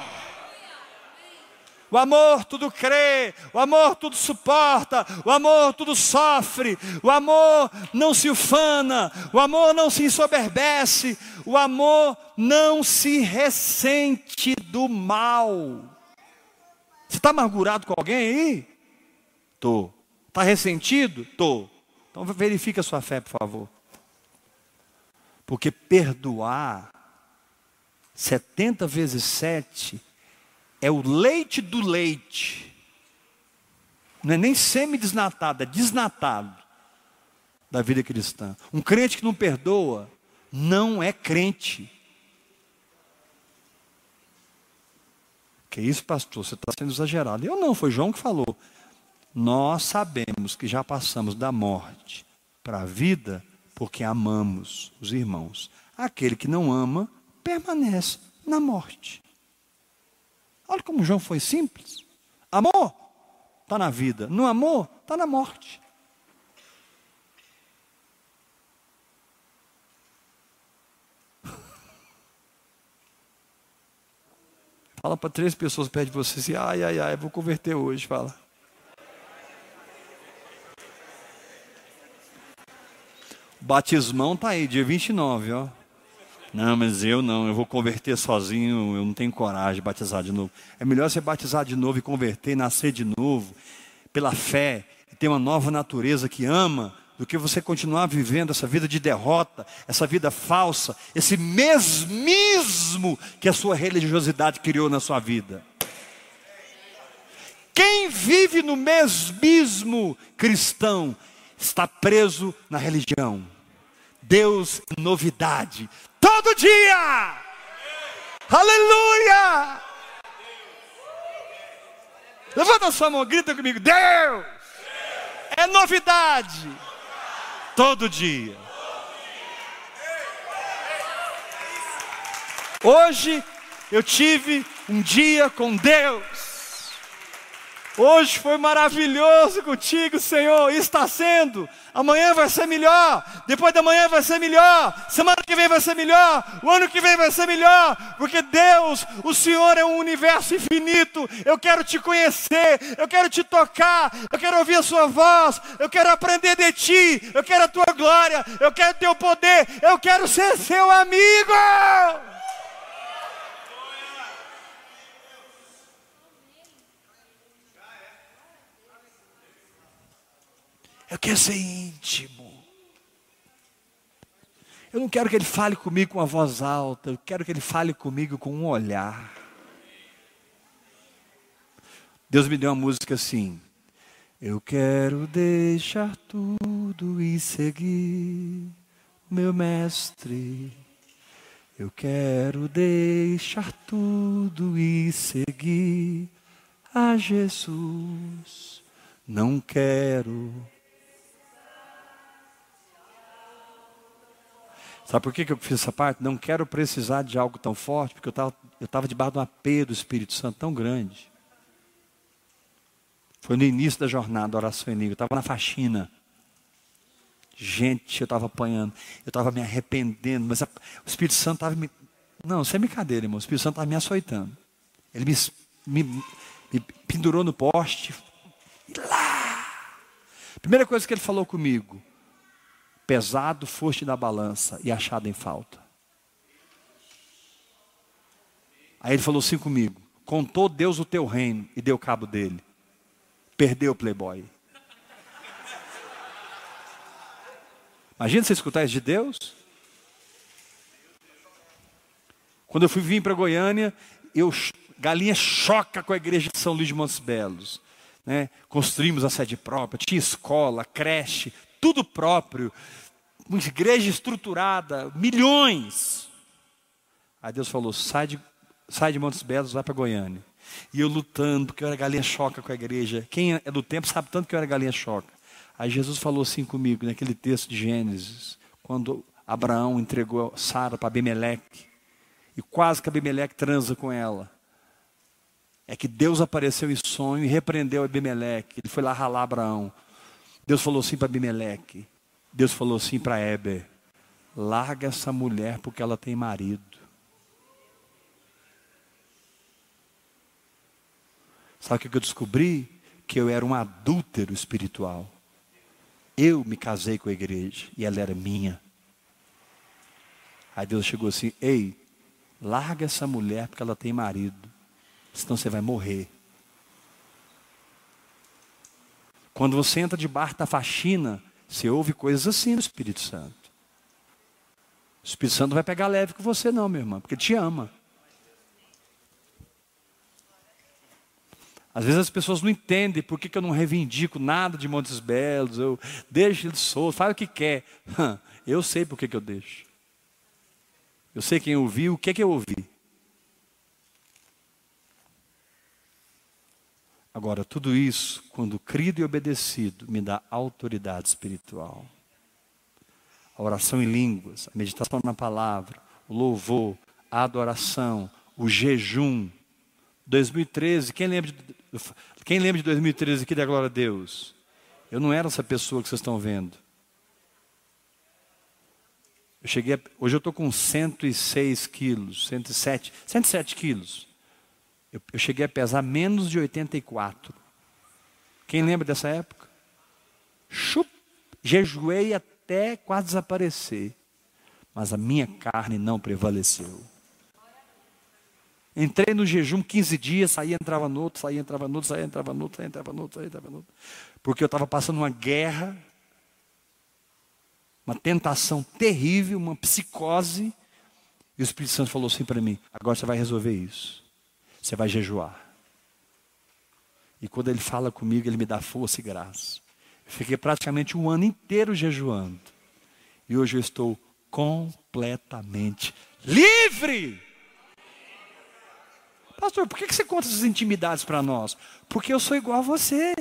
O amor tudo crê, o amor tudo suporta, o amor tudo sofre, o amor não se ufana, o amor não se ensoberbece, o amor não se ressente do mal. Você está amargurado com alguém aí? Estou. Está ressentido? Estou. Então verifique a sua fé, por favor. Porque perdoar 70 vezes 7 é o leite do leite. Não é nem semi-desnatado, é desnatado da vida cristã. Um crente que não perdoa não é crente. Que isso, pastor? Você está sendo exagerado. Eu não, foi João que falou. Nós sabemos que já passamos da morte para a vida porque amamos os irmãos. aquele que não ama permanece na morte. Olha como João foi simples. Amor está na vida, no amor está na morte. *laughs* Fala para três pessoas perto de você assim, ai, ai, ai, vou converter hoje, fala. Batismão tá aí, dia 29, ó. Não, mas eu não, eu vou converter sozinho, eu não tenho coragem de batizar de novo. É melhor você batizar de novo e converter, nascer de novo, pela fé, e ter uma nova natureza que ama, do que você continuar vivendo essa vida de derrota, essa vida falsa, esse mesmismo que a sua religiosidade criou na sua vida. Quem vive no mesmismo cristão está preso na religião. Deus é novidade todo dia. Aleluia! Levanta a sua mão, grita comigo. Deus é novidade todo dia. Hoje eu tive um dia com Deus. Hoje foi maravilhoso contigo, Senhor. Está sendo. Amanhã vai ser melhor. Depois da manhã vai ser melhor. Semana que vem vai ser melhor. O ano que vem vai ser melhor. Porque Deus, o Senhor é um universo infinito. Eu quero te conhecer. Eu quero te tocar. Eu quero ouvir a Sua voz. Eu quero aprender de Ti. Eu quero a Tua glória. Eu quero Teu poder. Eu quero ser seu amigo. Eu quero ser íntimo. Eu não quero que ele fale comigo com a voz alta, eu quero que ele fale comigo com um olhar. Deus me deu uma música assim. Eu quero deixar tudo e seguir meu mestre. Eu quero deixar tudo e seguir a Jesus. Não quero Sabe por que, eu fiz essa parte? Não quero precisar de algo tão forte, porque eu estava eu tava debaixo de um apelo do Espírito Santo tão grande. Foi no início da jornada, da oração em Eu estava na faxina. Gente, eu estava apanhando. Eu estava me arrependendo. Mas a, o Espírito Santo estava me. Não, sem brincadeira, irmão. O Espírito Santo estava me açoitando. Ele me, me, me pendurou no poste. E lá. Primeira coisa que ele falou comigo pesado foste na balança e achado em falta. Aí ele falou assim comigo: contou Deus o teu reino e deu cabo dele. Perdeu o playboy. Imagina você escutar isso de Deus. Quando eu fui vir para Goiânia, eu galinha choca com a igreja de São Luís de Montes Belos. Né? Construímos a sede própria, tinha escola, creche, tudo próprio uma igreja estruturada, milhões. Aí Deus falou: sai de, sai de Montes Belos, vai para Goiânia. E eu lutando, porque eu era galinha choca com a igreja. Quem é do tempo sabe tanto que eu era galinha choca. Aí Jesus falou assim comigo, naquele texto de Gênesis, quando Abraão entregou Sara para Abimeleque, e quase que Abimeleque transa com ela. É que Deus apareceu em sonho e repreendeu Abimeleque. Ele foi lá ralar Abraão. Deus falou assim para Abimeleque: Deus falou assim para Heber: larga essa mulher porque ela tem marido. Sabe o que eu descobri? Que eu era um adúltero espiritual. Eu me casei com a igreja e ela era minha. Aí Deus chegou assim: Ei, larga essa mulher porque ela tem marido, senão você vai morrer. Quando você entra debaixo da faxina, você ouve coisas assim no Espírito Santo. O Espírito Santo não vai pegar leve com você, não, meu irmão, porque ele te ama. Às vezes as pessoas não entendem por que, que eu não reivindico nada de Montes Belos, eu deixo ele solto, faz o que quer. Eu sei por que, que eu deixo. Eu sei quem ouviu, o que, que eu ouvi. Agora, tudo isso, quando crido e obedecido, me dá autoridade espiritual. a oração em línguas, a meditação na palavra, o louvor, a adoração, o jejum. 2013, quem lembra de, quem lembra de 2013 aqui da glória a Deus? Eu não era essa pessoa que vocês estão vendo. Eu cheguei a, hoje eu estou com 106 quilos, 107, 107 quilos. Eu, eu cheguei a pesar menos de 84. Quem lembra dessa época? Chup, jejuei até quase desaparecer. Mas a minha carne não prevaleceu. Entrei no jejum 15 dias, saía, entrava no outro, saía, entrava no outro, saía, entrava no outro, saía, entrava no outro, saía, entrava no outro. Porque eu estava passando uma guerra, uma tentação terrível, uma psicose. E o Espírito Santo falou assim para mim: agora você vai resolver isso. Você vai jejuar. E quando ele fala comigo, ele me dá força e graça. Fiquei praticamente um ano inteiro jejuando. E hoje eu estou completamente livre. Pastor, por que você conta essas intimidades para nós? Porque eu sou igual a você.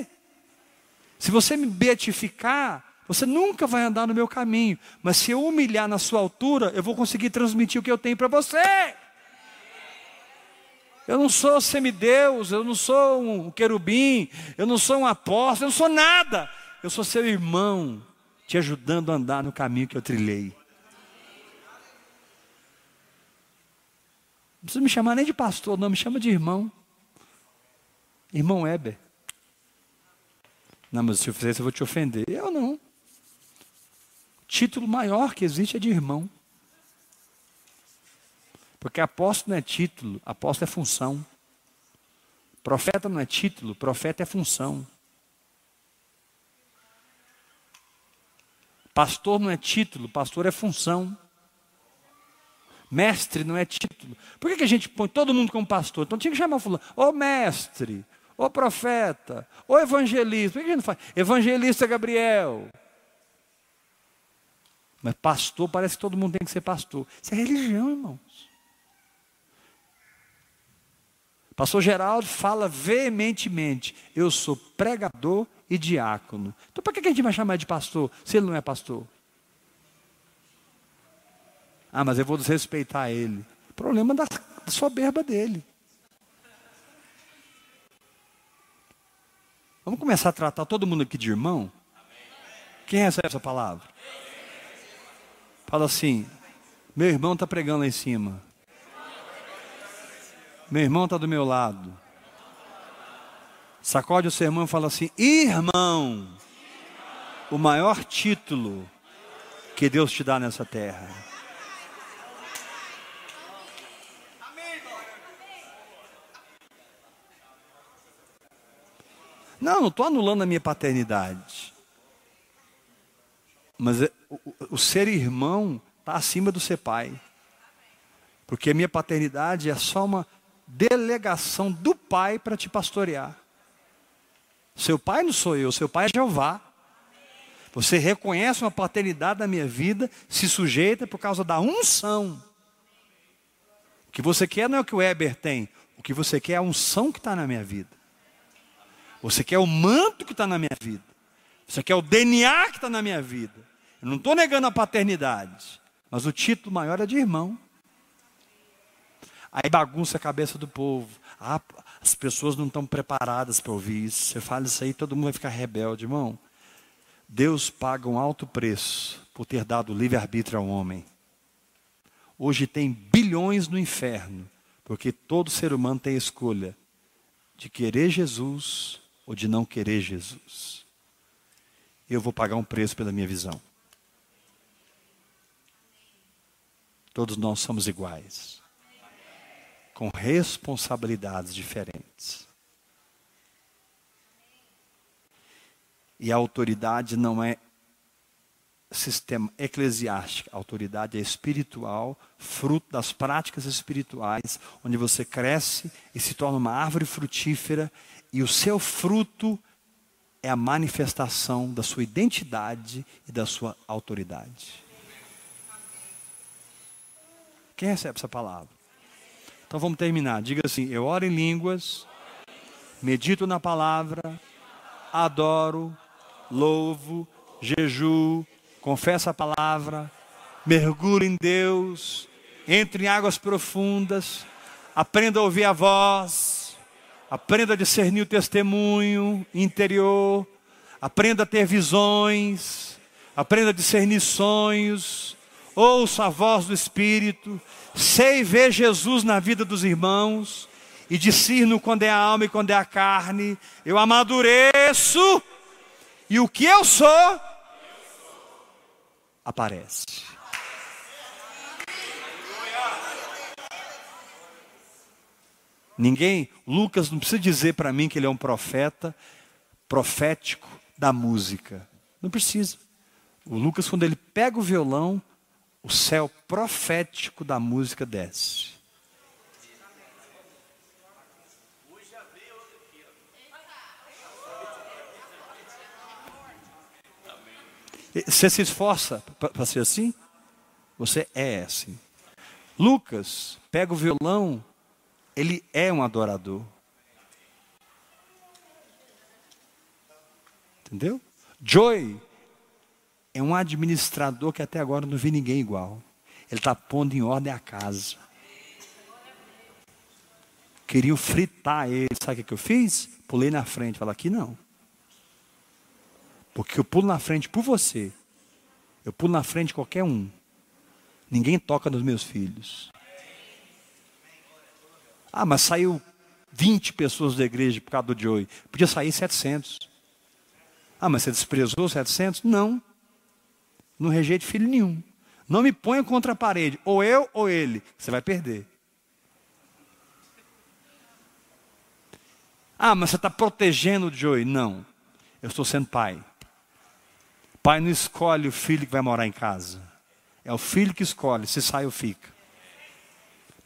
Se você me beatificar, você nunca vai andar no meu caminho. Mas se eu humilhar na sua altura, eu vou conseguir transmitir o que eu tenho para você. Eu não sou semideus, eu não sou um querubim, eu não sou um apóstolo, eu não sou nada. Eu sou seu irmão, te ajudando a andar no caminho que eu trilhei. Não precisa me chamar nem de pastor, não, me chama de irmão. Irmão Weber. Não, mas se eu fizer isso eu vou te ofender. Eu não. O título maior que existe é de irmão. Porque apóstolo não é título, apóstolo é função. Profeta não é título, profeta é função. Pastor não é título, pastor é função. Mestre não é título. Por que, que a gente põe todo mundo como pastor? Então tinha que chamar fulano, ô mestre, ô profeta, ô evangelista. Por que, que a gente não faz? Evangelista Gabriel. Mas pastor, parece que todo mundo tem que ser pastor. Isso é religião, irmãos. Pastor Geraldo fala veementemente: eu sou pregador e diácono. Então, para que a gente vai chamar de pastor se ele não é pastor? Ah, mas eu vou desrespeitar ele. Problema da soberba dele. Vamos começar a tratar todo mundo aqui de irmão? Quem recebe essa palavra? Fala assim: meu irmão está pregando lá em cima. Meu irmão está do meu lado. Sacode o seu irmão e fala assim: irmão, o maior título que Deus te dá nessa terra. Não, não estou anulando a minha paternidade. Mas é, o, o ser irmão está acima do ser pai. Porque a minha paternidade é só uma delegação do pai para te pastorear. Seu pai não sou eu, seu pai é Jeová. Você reconhece uma paternidade na minha vida, se sujeita por causa da unção. O que você quer não é o que o Weber tem, o que você quer é a unção que está na minha vida. Você quer o manto que está na minha vida. Você quer o DNA que está na minha vida. Eu não estou negando a paternidade. Mas o título maior é de irmão. Aí bagunça a cabeça do povo. Ah, as pessoas não estão preparadas para ouvir isso. Você fala isso aí, todo mundo vai ficar rebelde, irmão. Deus paga um alto preço por ter dado livre-arbítrio ao homem. Hoje tem bilhões no inferno, porque todo ser humano tem escolha de querer Jesus ou de não querer Jesus. Eu vou pagar um preço pela minha visão. Todos nós somos iguais, com responsabilidades diferentes. E a autoridade não é sistema eclesiástico, a autoridade é espiritual, fruto das práticas espirituais, onde você cresce e se torna uma árvore frutífera e o seu fruto é a manifestação da sua identidade e da sua autoridade. Quem recebe essa palavra? Então vamos terminar. Diga assim: Eu oro em línguas, medito na palavra, adoro, louvo, jejuo, confessa a palavra, mergulhe em Deus, entre em águas profundas, aprenda a ouvir a voz, aprenda a discernir o testemunho interior, aprenda a ter visões, aprenda a discernir sonhos, ouça a voz do Espírito, sei ver Jesus na vida dos irmãos, e discerno quando é a alma e quando é a carne, eu amadureço, e o que eu sou, aparece. Ninguém, Lucas não precisa dizer para mim que ele é um profeta profético da música. Não precisa. O Lucas, quando ele pega o violão, o céu profético da música desce. Você se esforça para ser assim? Você é assim. Lucas pega o violão, ele é um adorador. Entendeu? Joy é um administrador que até agora não vi ninguém igual. Ele está pondo em ordem a casa. Queriam fritar ele. Sabe o que eu fiz? Pulei na frente. Falei, aqui não. Porque eu pulo na frente por você. Eu pulo na frente de qualquer um. Ninguém toca nos meus filhos. Ah, mas saiu 20 pessoas da igreja por causa do Joey. Podia sair 700. Ah, mas você desprezou 700? Não. Não rejeite filho nenhum. Não me ponha contra a parede. Ou eu ou ele. Você vai perder. Ah, mas você está protegendo o Joey. Não. Eu estou sendo pai. Pai não escolhe o filho que vai morar em casa. É o filho que escolhe, se sai ou fica.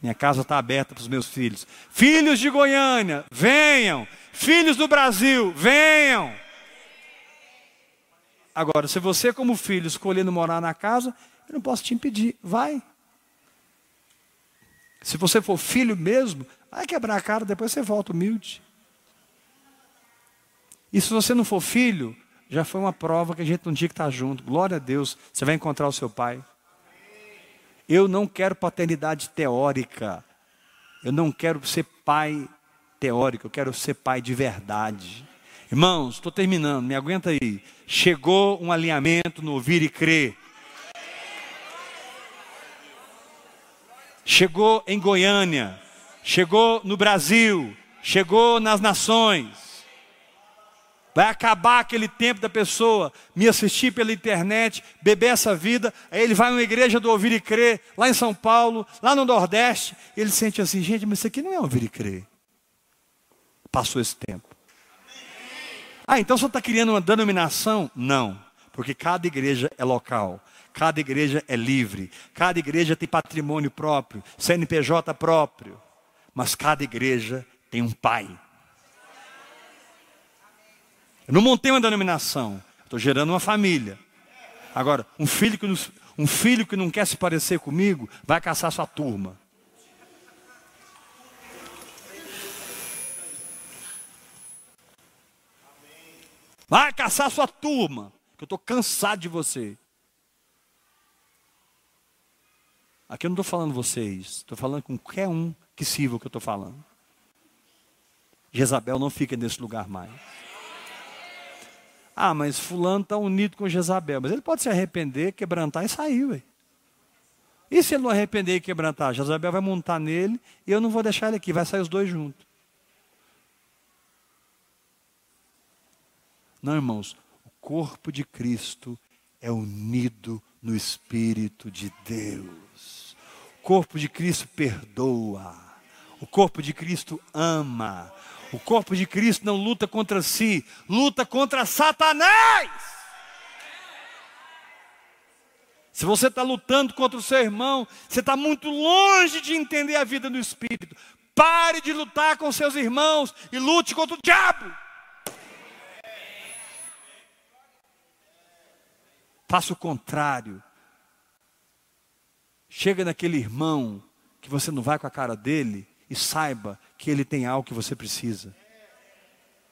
Minha casa está aberta para os meus filhos. Filhos de Goiânia, venham. Filhos do Brasil, venham. Agora, se você, como filho, escolhendo morar na casa, eu não posso te impedir. Vai. Se você for filho mesmo, vai quebrar a cara, depois você volta humilde. E se você não for filho, já foi uma prova que a gente não tinha que estar junto. Glória a Deus, você vai encontrar o seu pai. Eu não quero paternidade teórica. Eu não quero ser pai teórico, eu quero ser pai de verdade. Irmãos, estou terminando, me aguenta aí. Chegou um alinhamento no ouvir e crer. Chegou em Goiânia, chegou no Brasil, chegou nas nações. Vai acabar aquele tempo da pessoa me assistir pela internet, beber essa vida. Aí ele vai a uma igreja do ouvir e crer, lá em São Paulo, lá no Nordeste. Ele sente assim: gente, mas isso aqui não é ouvir e crer. Passou esse tempo. Ah, então você está criando uma denominação? Não, porque cada igreja é local, cada igreja é livre, cada igreja tem patrimônio próprio, CNPJ próprio, mas cada igreja tem um pai. Eu não montei uma denominação, estou gerando uma família. Agora, um filho, que um filho que não quer se parecer comigo, vai caçar sua turma. Vai caçar sua turma, que eu estou cansado de você. Aqui eu não estou falando vocês, estou falando com qualquer um que sirva o que eu estou falando. Jezabel não fica nesse lugar mais. Ah, mas fulano está unido com Jezabel. Mas ele pode se arrepender, quebrantar e sair, ué. E se ele não arrepender e quebrantar? Jezabel vai montar nele e eu não vou deixar ele aqui, vai sair os dois juntos. Não, irmãos, o corpo de Cristo é unido no Espírito de Deus. O corpo de Cristo perdoa. O corpo de Cristo ama. O corpo de Cristo não luta contra si, luta contra Satanás. Se você está lutando contra o seu irmão, você está muito longe de entender a vida do Espírito. Pare de lutar com seus irmãos e lute contra o diabo. Faça o contrário. Chega naquele irmão que você não vai com a cara dele e saiba que ele tem algo que você precisa.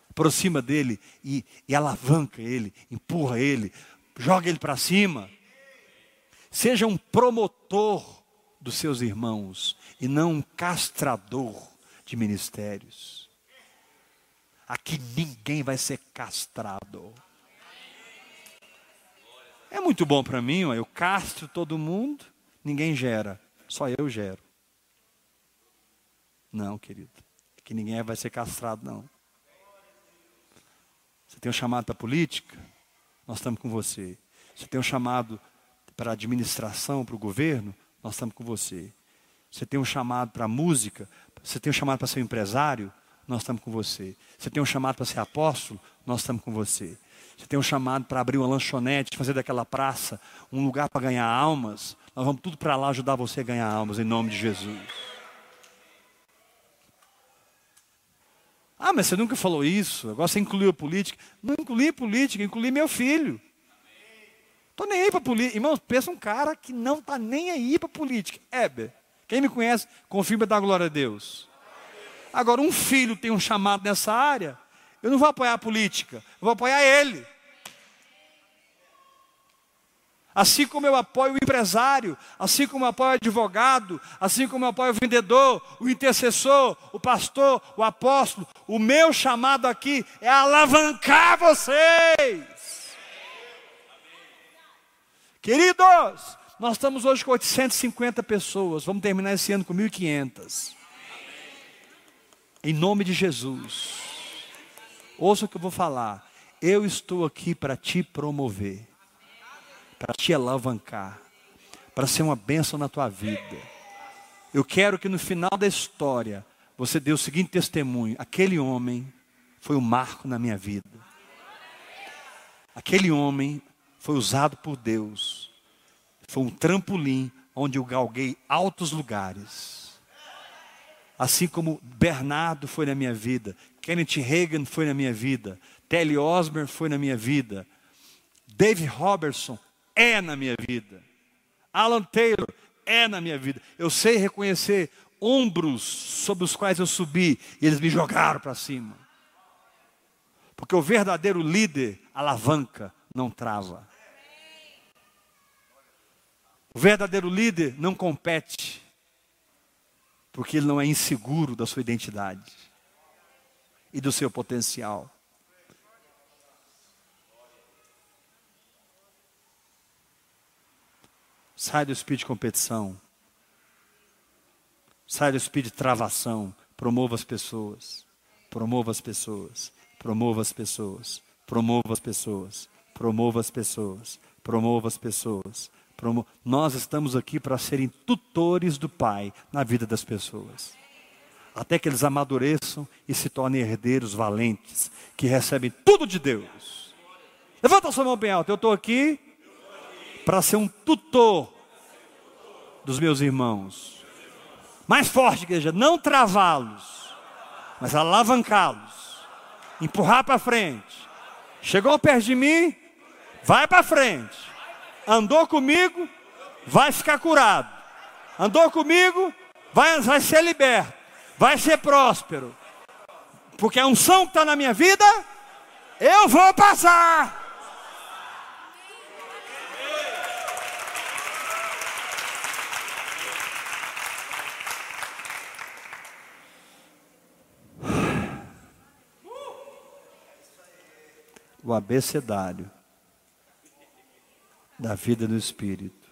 Aproxima dele e, e alavanca ele, empurra ele, joga ele para cima. Seja um promotor dos seus irmãos e não um castrador de ministérios. Aqui ninguém vai ser castrado. É muito bom para mim, eu castro todo mundo, ninguém gera, só eu gero. Não, querido, que ninguém vai ser castrado, não. Você tem um chamado para política? Nós estamos com você. Você tem um chamado para administração, para o governo? Nós estamos com você. Você tem um chamado para música? Você tem um chamado para ser um empresário? Nós estamos com você. Você tem um chamado para ser apóstolo? Nós estamos com você. Você tem um chamado para abrir uma lanchonete, fazer daquela praça um lugar para ganhar almas? Nós vamos tudo para lá ajudar você a ganhar almas, em nome de Jesus. Ah, mas você nunca falou isso. Agora você incluiu a política. Não incluí a política, incluí meu filho. Estou nem aí para política. Irmãos, pensa um cara que não está nem aí para política. Heber. Quem me conhece, confirma da glória a Deus. Agora, um filho tem um chamado nessa área, eu não vou apoiar a política, eu vou apoiar ele. Assim como eu apoio o empresário, assim como eu apoio o advogado, assim como eu apoio o vendedor, o intercessor, o pastor, o apóstolo, o meu chamado aqui é alavancar vocês. Queridos, nós estamos hoje com 850 pessoas, vamos terminar esse ano com 1.500. Em nome de Jesus. Ouça o que eu vou falar. Eu estou aqui para te promover para te alavancar, para ser uma bênção na tua vida. Eu quero que no final da história você dê o seguinte testemunho: aquele homem foi um marco na minha vida. Aquele homem foi usado por Deus. Foi um trampolim onde eu galguei altos lugares. Assim como Bernardo foi na minha vida, Kenneth Reagan foi na minha vida, Telly Osmer foi na minha vida, Dave Robertson é na minha vida. Alan Taylor é na minha vida. Eu sei reconhecer ombros sobre os quais eu subi e eles me jogaram para cima. Porque o verdadeiro líder alavanca, não trava. O verdadeiro líder não compete, porque ele não é inseguro da sua identidade e do seu potencial. Sai do espírito de competição. Sai do espírito de travação. Promova as pessoas. Promova as pessoas. Promova as pessoas. Promova as pessoas. Promova as pessoas. Promova as pessoas. Nós estamos aqui para serem tutores do Pai na vida das pessoas. Até que eles amadureçam e se tornem herdeiros valentes, que recebem tudo de Deus. Levanta a sua mão bem alta. Eu estou aqui para ser um tutor dos meus irmãos. Mais forte, igreja, não travá-los, mas alavancá-los, empurrar para frente. Chegou perto de mim, vai para frente. Andou comigo, vai ficar curado. Andou comigo, vai, vai ser liberto, vai ser próspero. Porque a unção que está na minha vida, eu vou passar. o abecedário da vida do Espírito,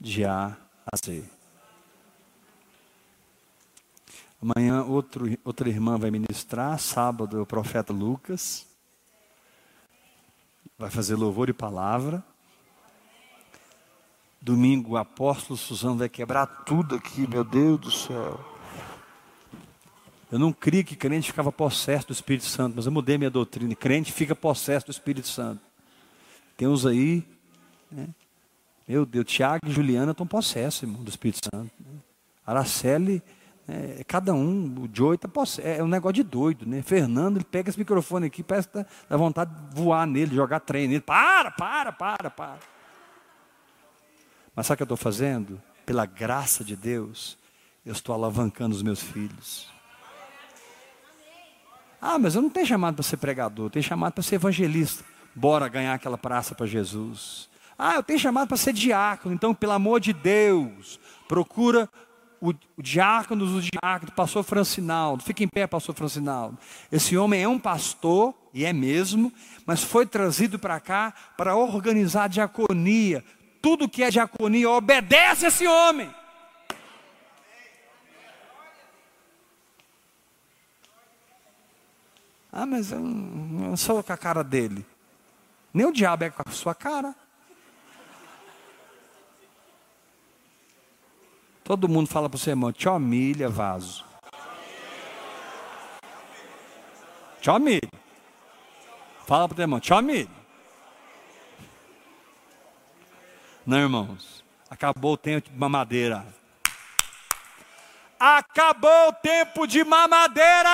de A a Z. Amanhã outro, outra irmã vai ministrar, sábado é o profeta Lucas, vai fazer louvor e palavra. Domingo o apóstolo Suzano vai quebrar tudo aqui, meu Deus do céu. Eu não cria que crente ficava possesso do Espírito Santo, mas eu mudei minha doutrina. Crente fica possesso do Espírito Santo. Tem uns aí, né? meu Deus, Tiago e Juliana estão possessos, irmão, do Espírito Santo. Né? Araceli, é, cada um, o Joey está possesso. É um negócio de doido, né? Fernando, ele pega esse microfone aqui, parece que dá vontade de voar nele, jogar trem nele. Para, para, para, para. Mas sabe o que eu estou fazendo? Pela graça de Deus, eu estou alavancando os meus filhos. Ah, mas eu não tenho chamado para ser pregador, eu tenho chamado para ser evangelista. Bora ganhar aquela praça para Jesus. Ah, eu tenho chamado para ser diácono, então, pelo amor de Deus, procura o, o diácono dos diáconos, pastor Francinaldo. Fica em pé, pastor Francinaldo. Esse homem é um pastor, e é mesmo, mas foi trazido para cá para organizar a diaconia. Tudo que é diaconia obedece a esse homem. Ah, mas eu não sou com a cara dele. Nem o diabo é com a sua cara. Todo mundo fala para o seu irmão, te humilha, vaso. Te humilha. Fala para o teu irmão, te humilha. Não, irmãos. Acabou o tempo de mamadeira. Acabou o tempo de mamadeira.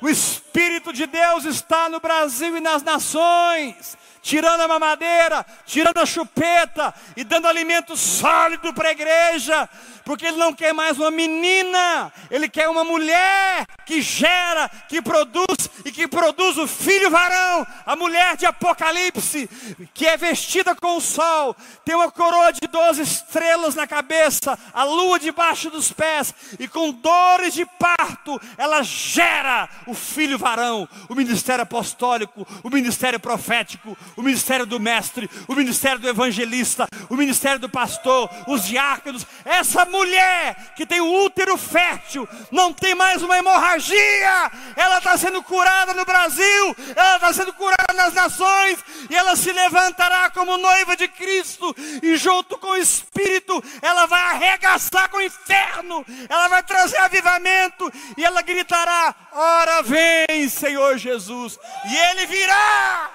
O Espírito de Deus está no Brasil e nas nações, tirando a mamadeira, tirando a chupeta e dando alimento sólido para a igreja, porque Ele não quer mais uma menina, Ele quer uma mulher que gera, que produz e que produz o filho varão, a mulher de Apocalipse, que é vestida com o sol, tem uma coroa de doze estrelas na cabeça, a lua debaixo dos pés, e com dores de parto, ela gera o filho varão, o ministério apostólico, o ministério profético, o ministério do mestre, o ministério do evangelista, o ministério do pastor, os diáconos, essa mulher que tem o útero fértil, não tem mais uma hemorragia, ela está sendo curada no Brasil, ela está sendo curada nas nações, e ela se levantará como noiva de Cristo, e junto com o Espírito, ela vai arregaçar com o inferno, ela vai trazer avivamento, e ela gritará: Ora vem, Senhor Jesus, e ele virá.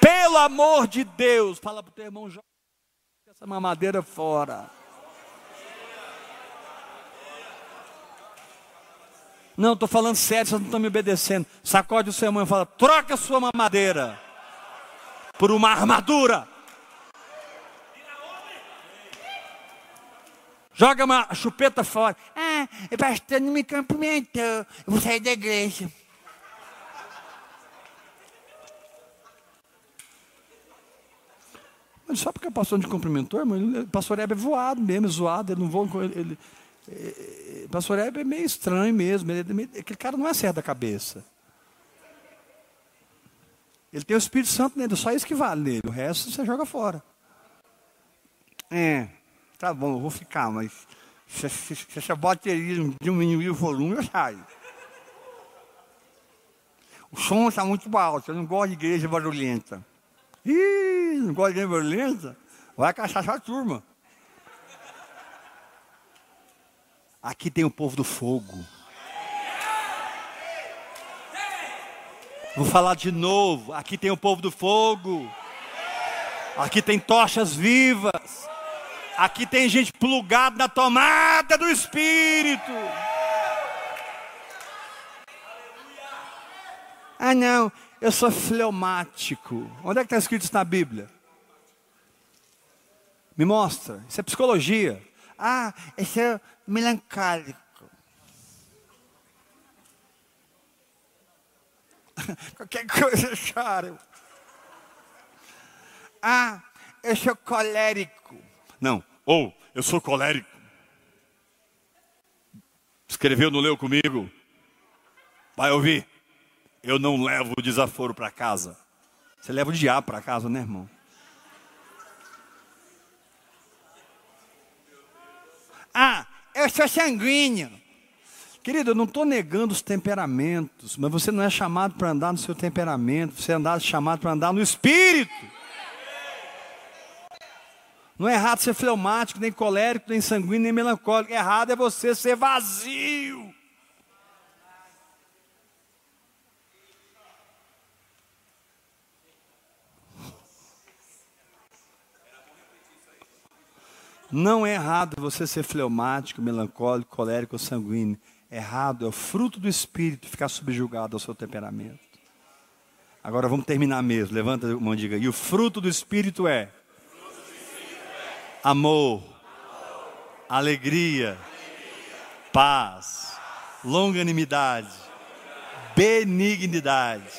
Pelo amor de Deus, fala para o teu irmão, joga essa mamadeira fora. Não, estou falando sério, vocês não estão me obedecendo. Sacode o seu irmão e fala: troca sua mamadeira por uma armadura. Joga uma chupeta fora. Ah, o pastor não me cumprimentou. Eu vou sair da igreja. Mas só porque o pastor não te cumprimentou, irmão, o pastor Hebe é voado mesmo, é zoado, ele não voa com ele. ele é, pastor Hebe é meio estranho mesmo. Ele, é meio, aquele cara não é certo da cabeça. Ele tem o Espírito Santo nele, só isso que vale nele. O resto você joga fora. É, tá bom, eu vou ficar, mas se, se, se essa bateria diminuir o volume, eu saio. O som está muito alto, eu não gosto de igreja barulhenta. Ih, não gosta de igreja barulhenta? Vai caçar sua turma. Aqui tem o povo do fogo. Vou falar de novo. Aqui tem o povo do fogo. Aqui tem tochas vivas. Aqui tem gente plugada na tomada do Espírito. Ah, não, eu sou fleumático. Onde é que está escrito isso na Bíblia? Me mostra. Isso é psicologia. Ah, esse é melancólico. *laughs* Qualquer coisa chora. Ah, eu sou colérico. Não, ou eu sou colérico. Escreveu, não leu comigo? Vai ouvir. Eu não levo o desaforo para casa. Você leva o diabo para casa, né, irmão? Ah, eu sou sanguíneo. Querido, eu não estou negando os temperamentos, mas você não é chamado para andar no seu temperamento, você é chamado para andar no espírito. Não é errado ser fleumático, nem colérico, nem sanguíneo, nem melancólico. Errado é você ser vazio. Não é errado você ser fleumático, melancólico, colérico ou sanguíneo. Errado é o fruto do espírito ficar subjugado ao seu temperamento. Agora vamos terminar mesmo. Levanta a mão e diga. E o fruto do espírito é, amor, alegria paz, longanimidade, benignidade,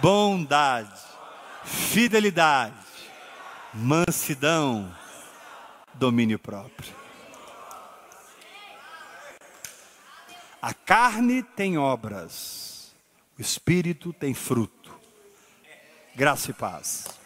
bondade, fidelidade, mansidão, domínio próprio. A carne tem obras, o espírito tem fruto. Graça e paz.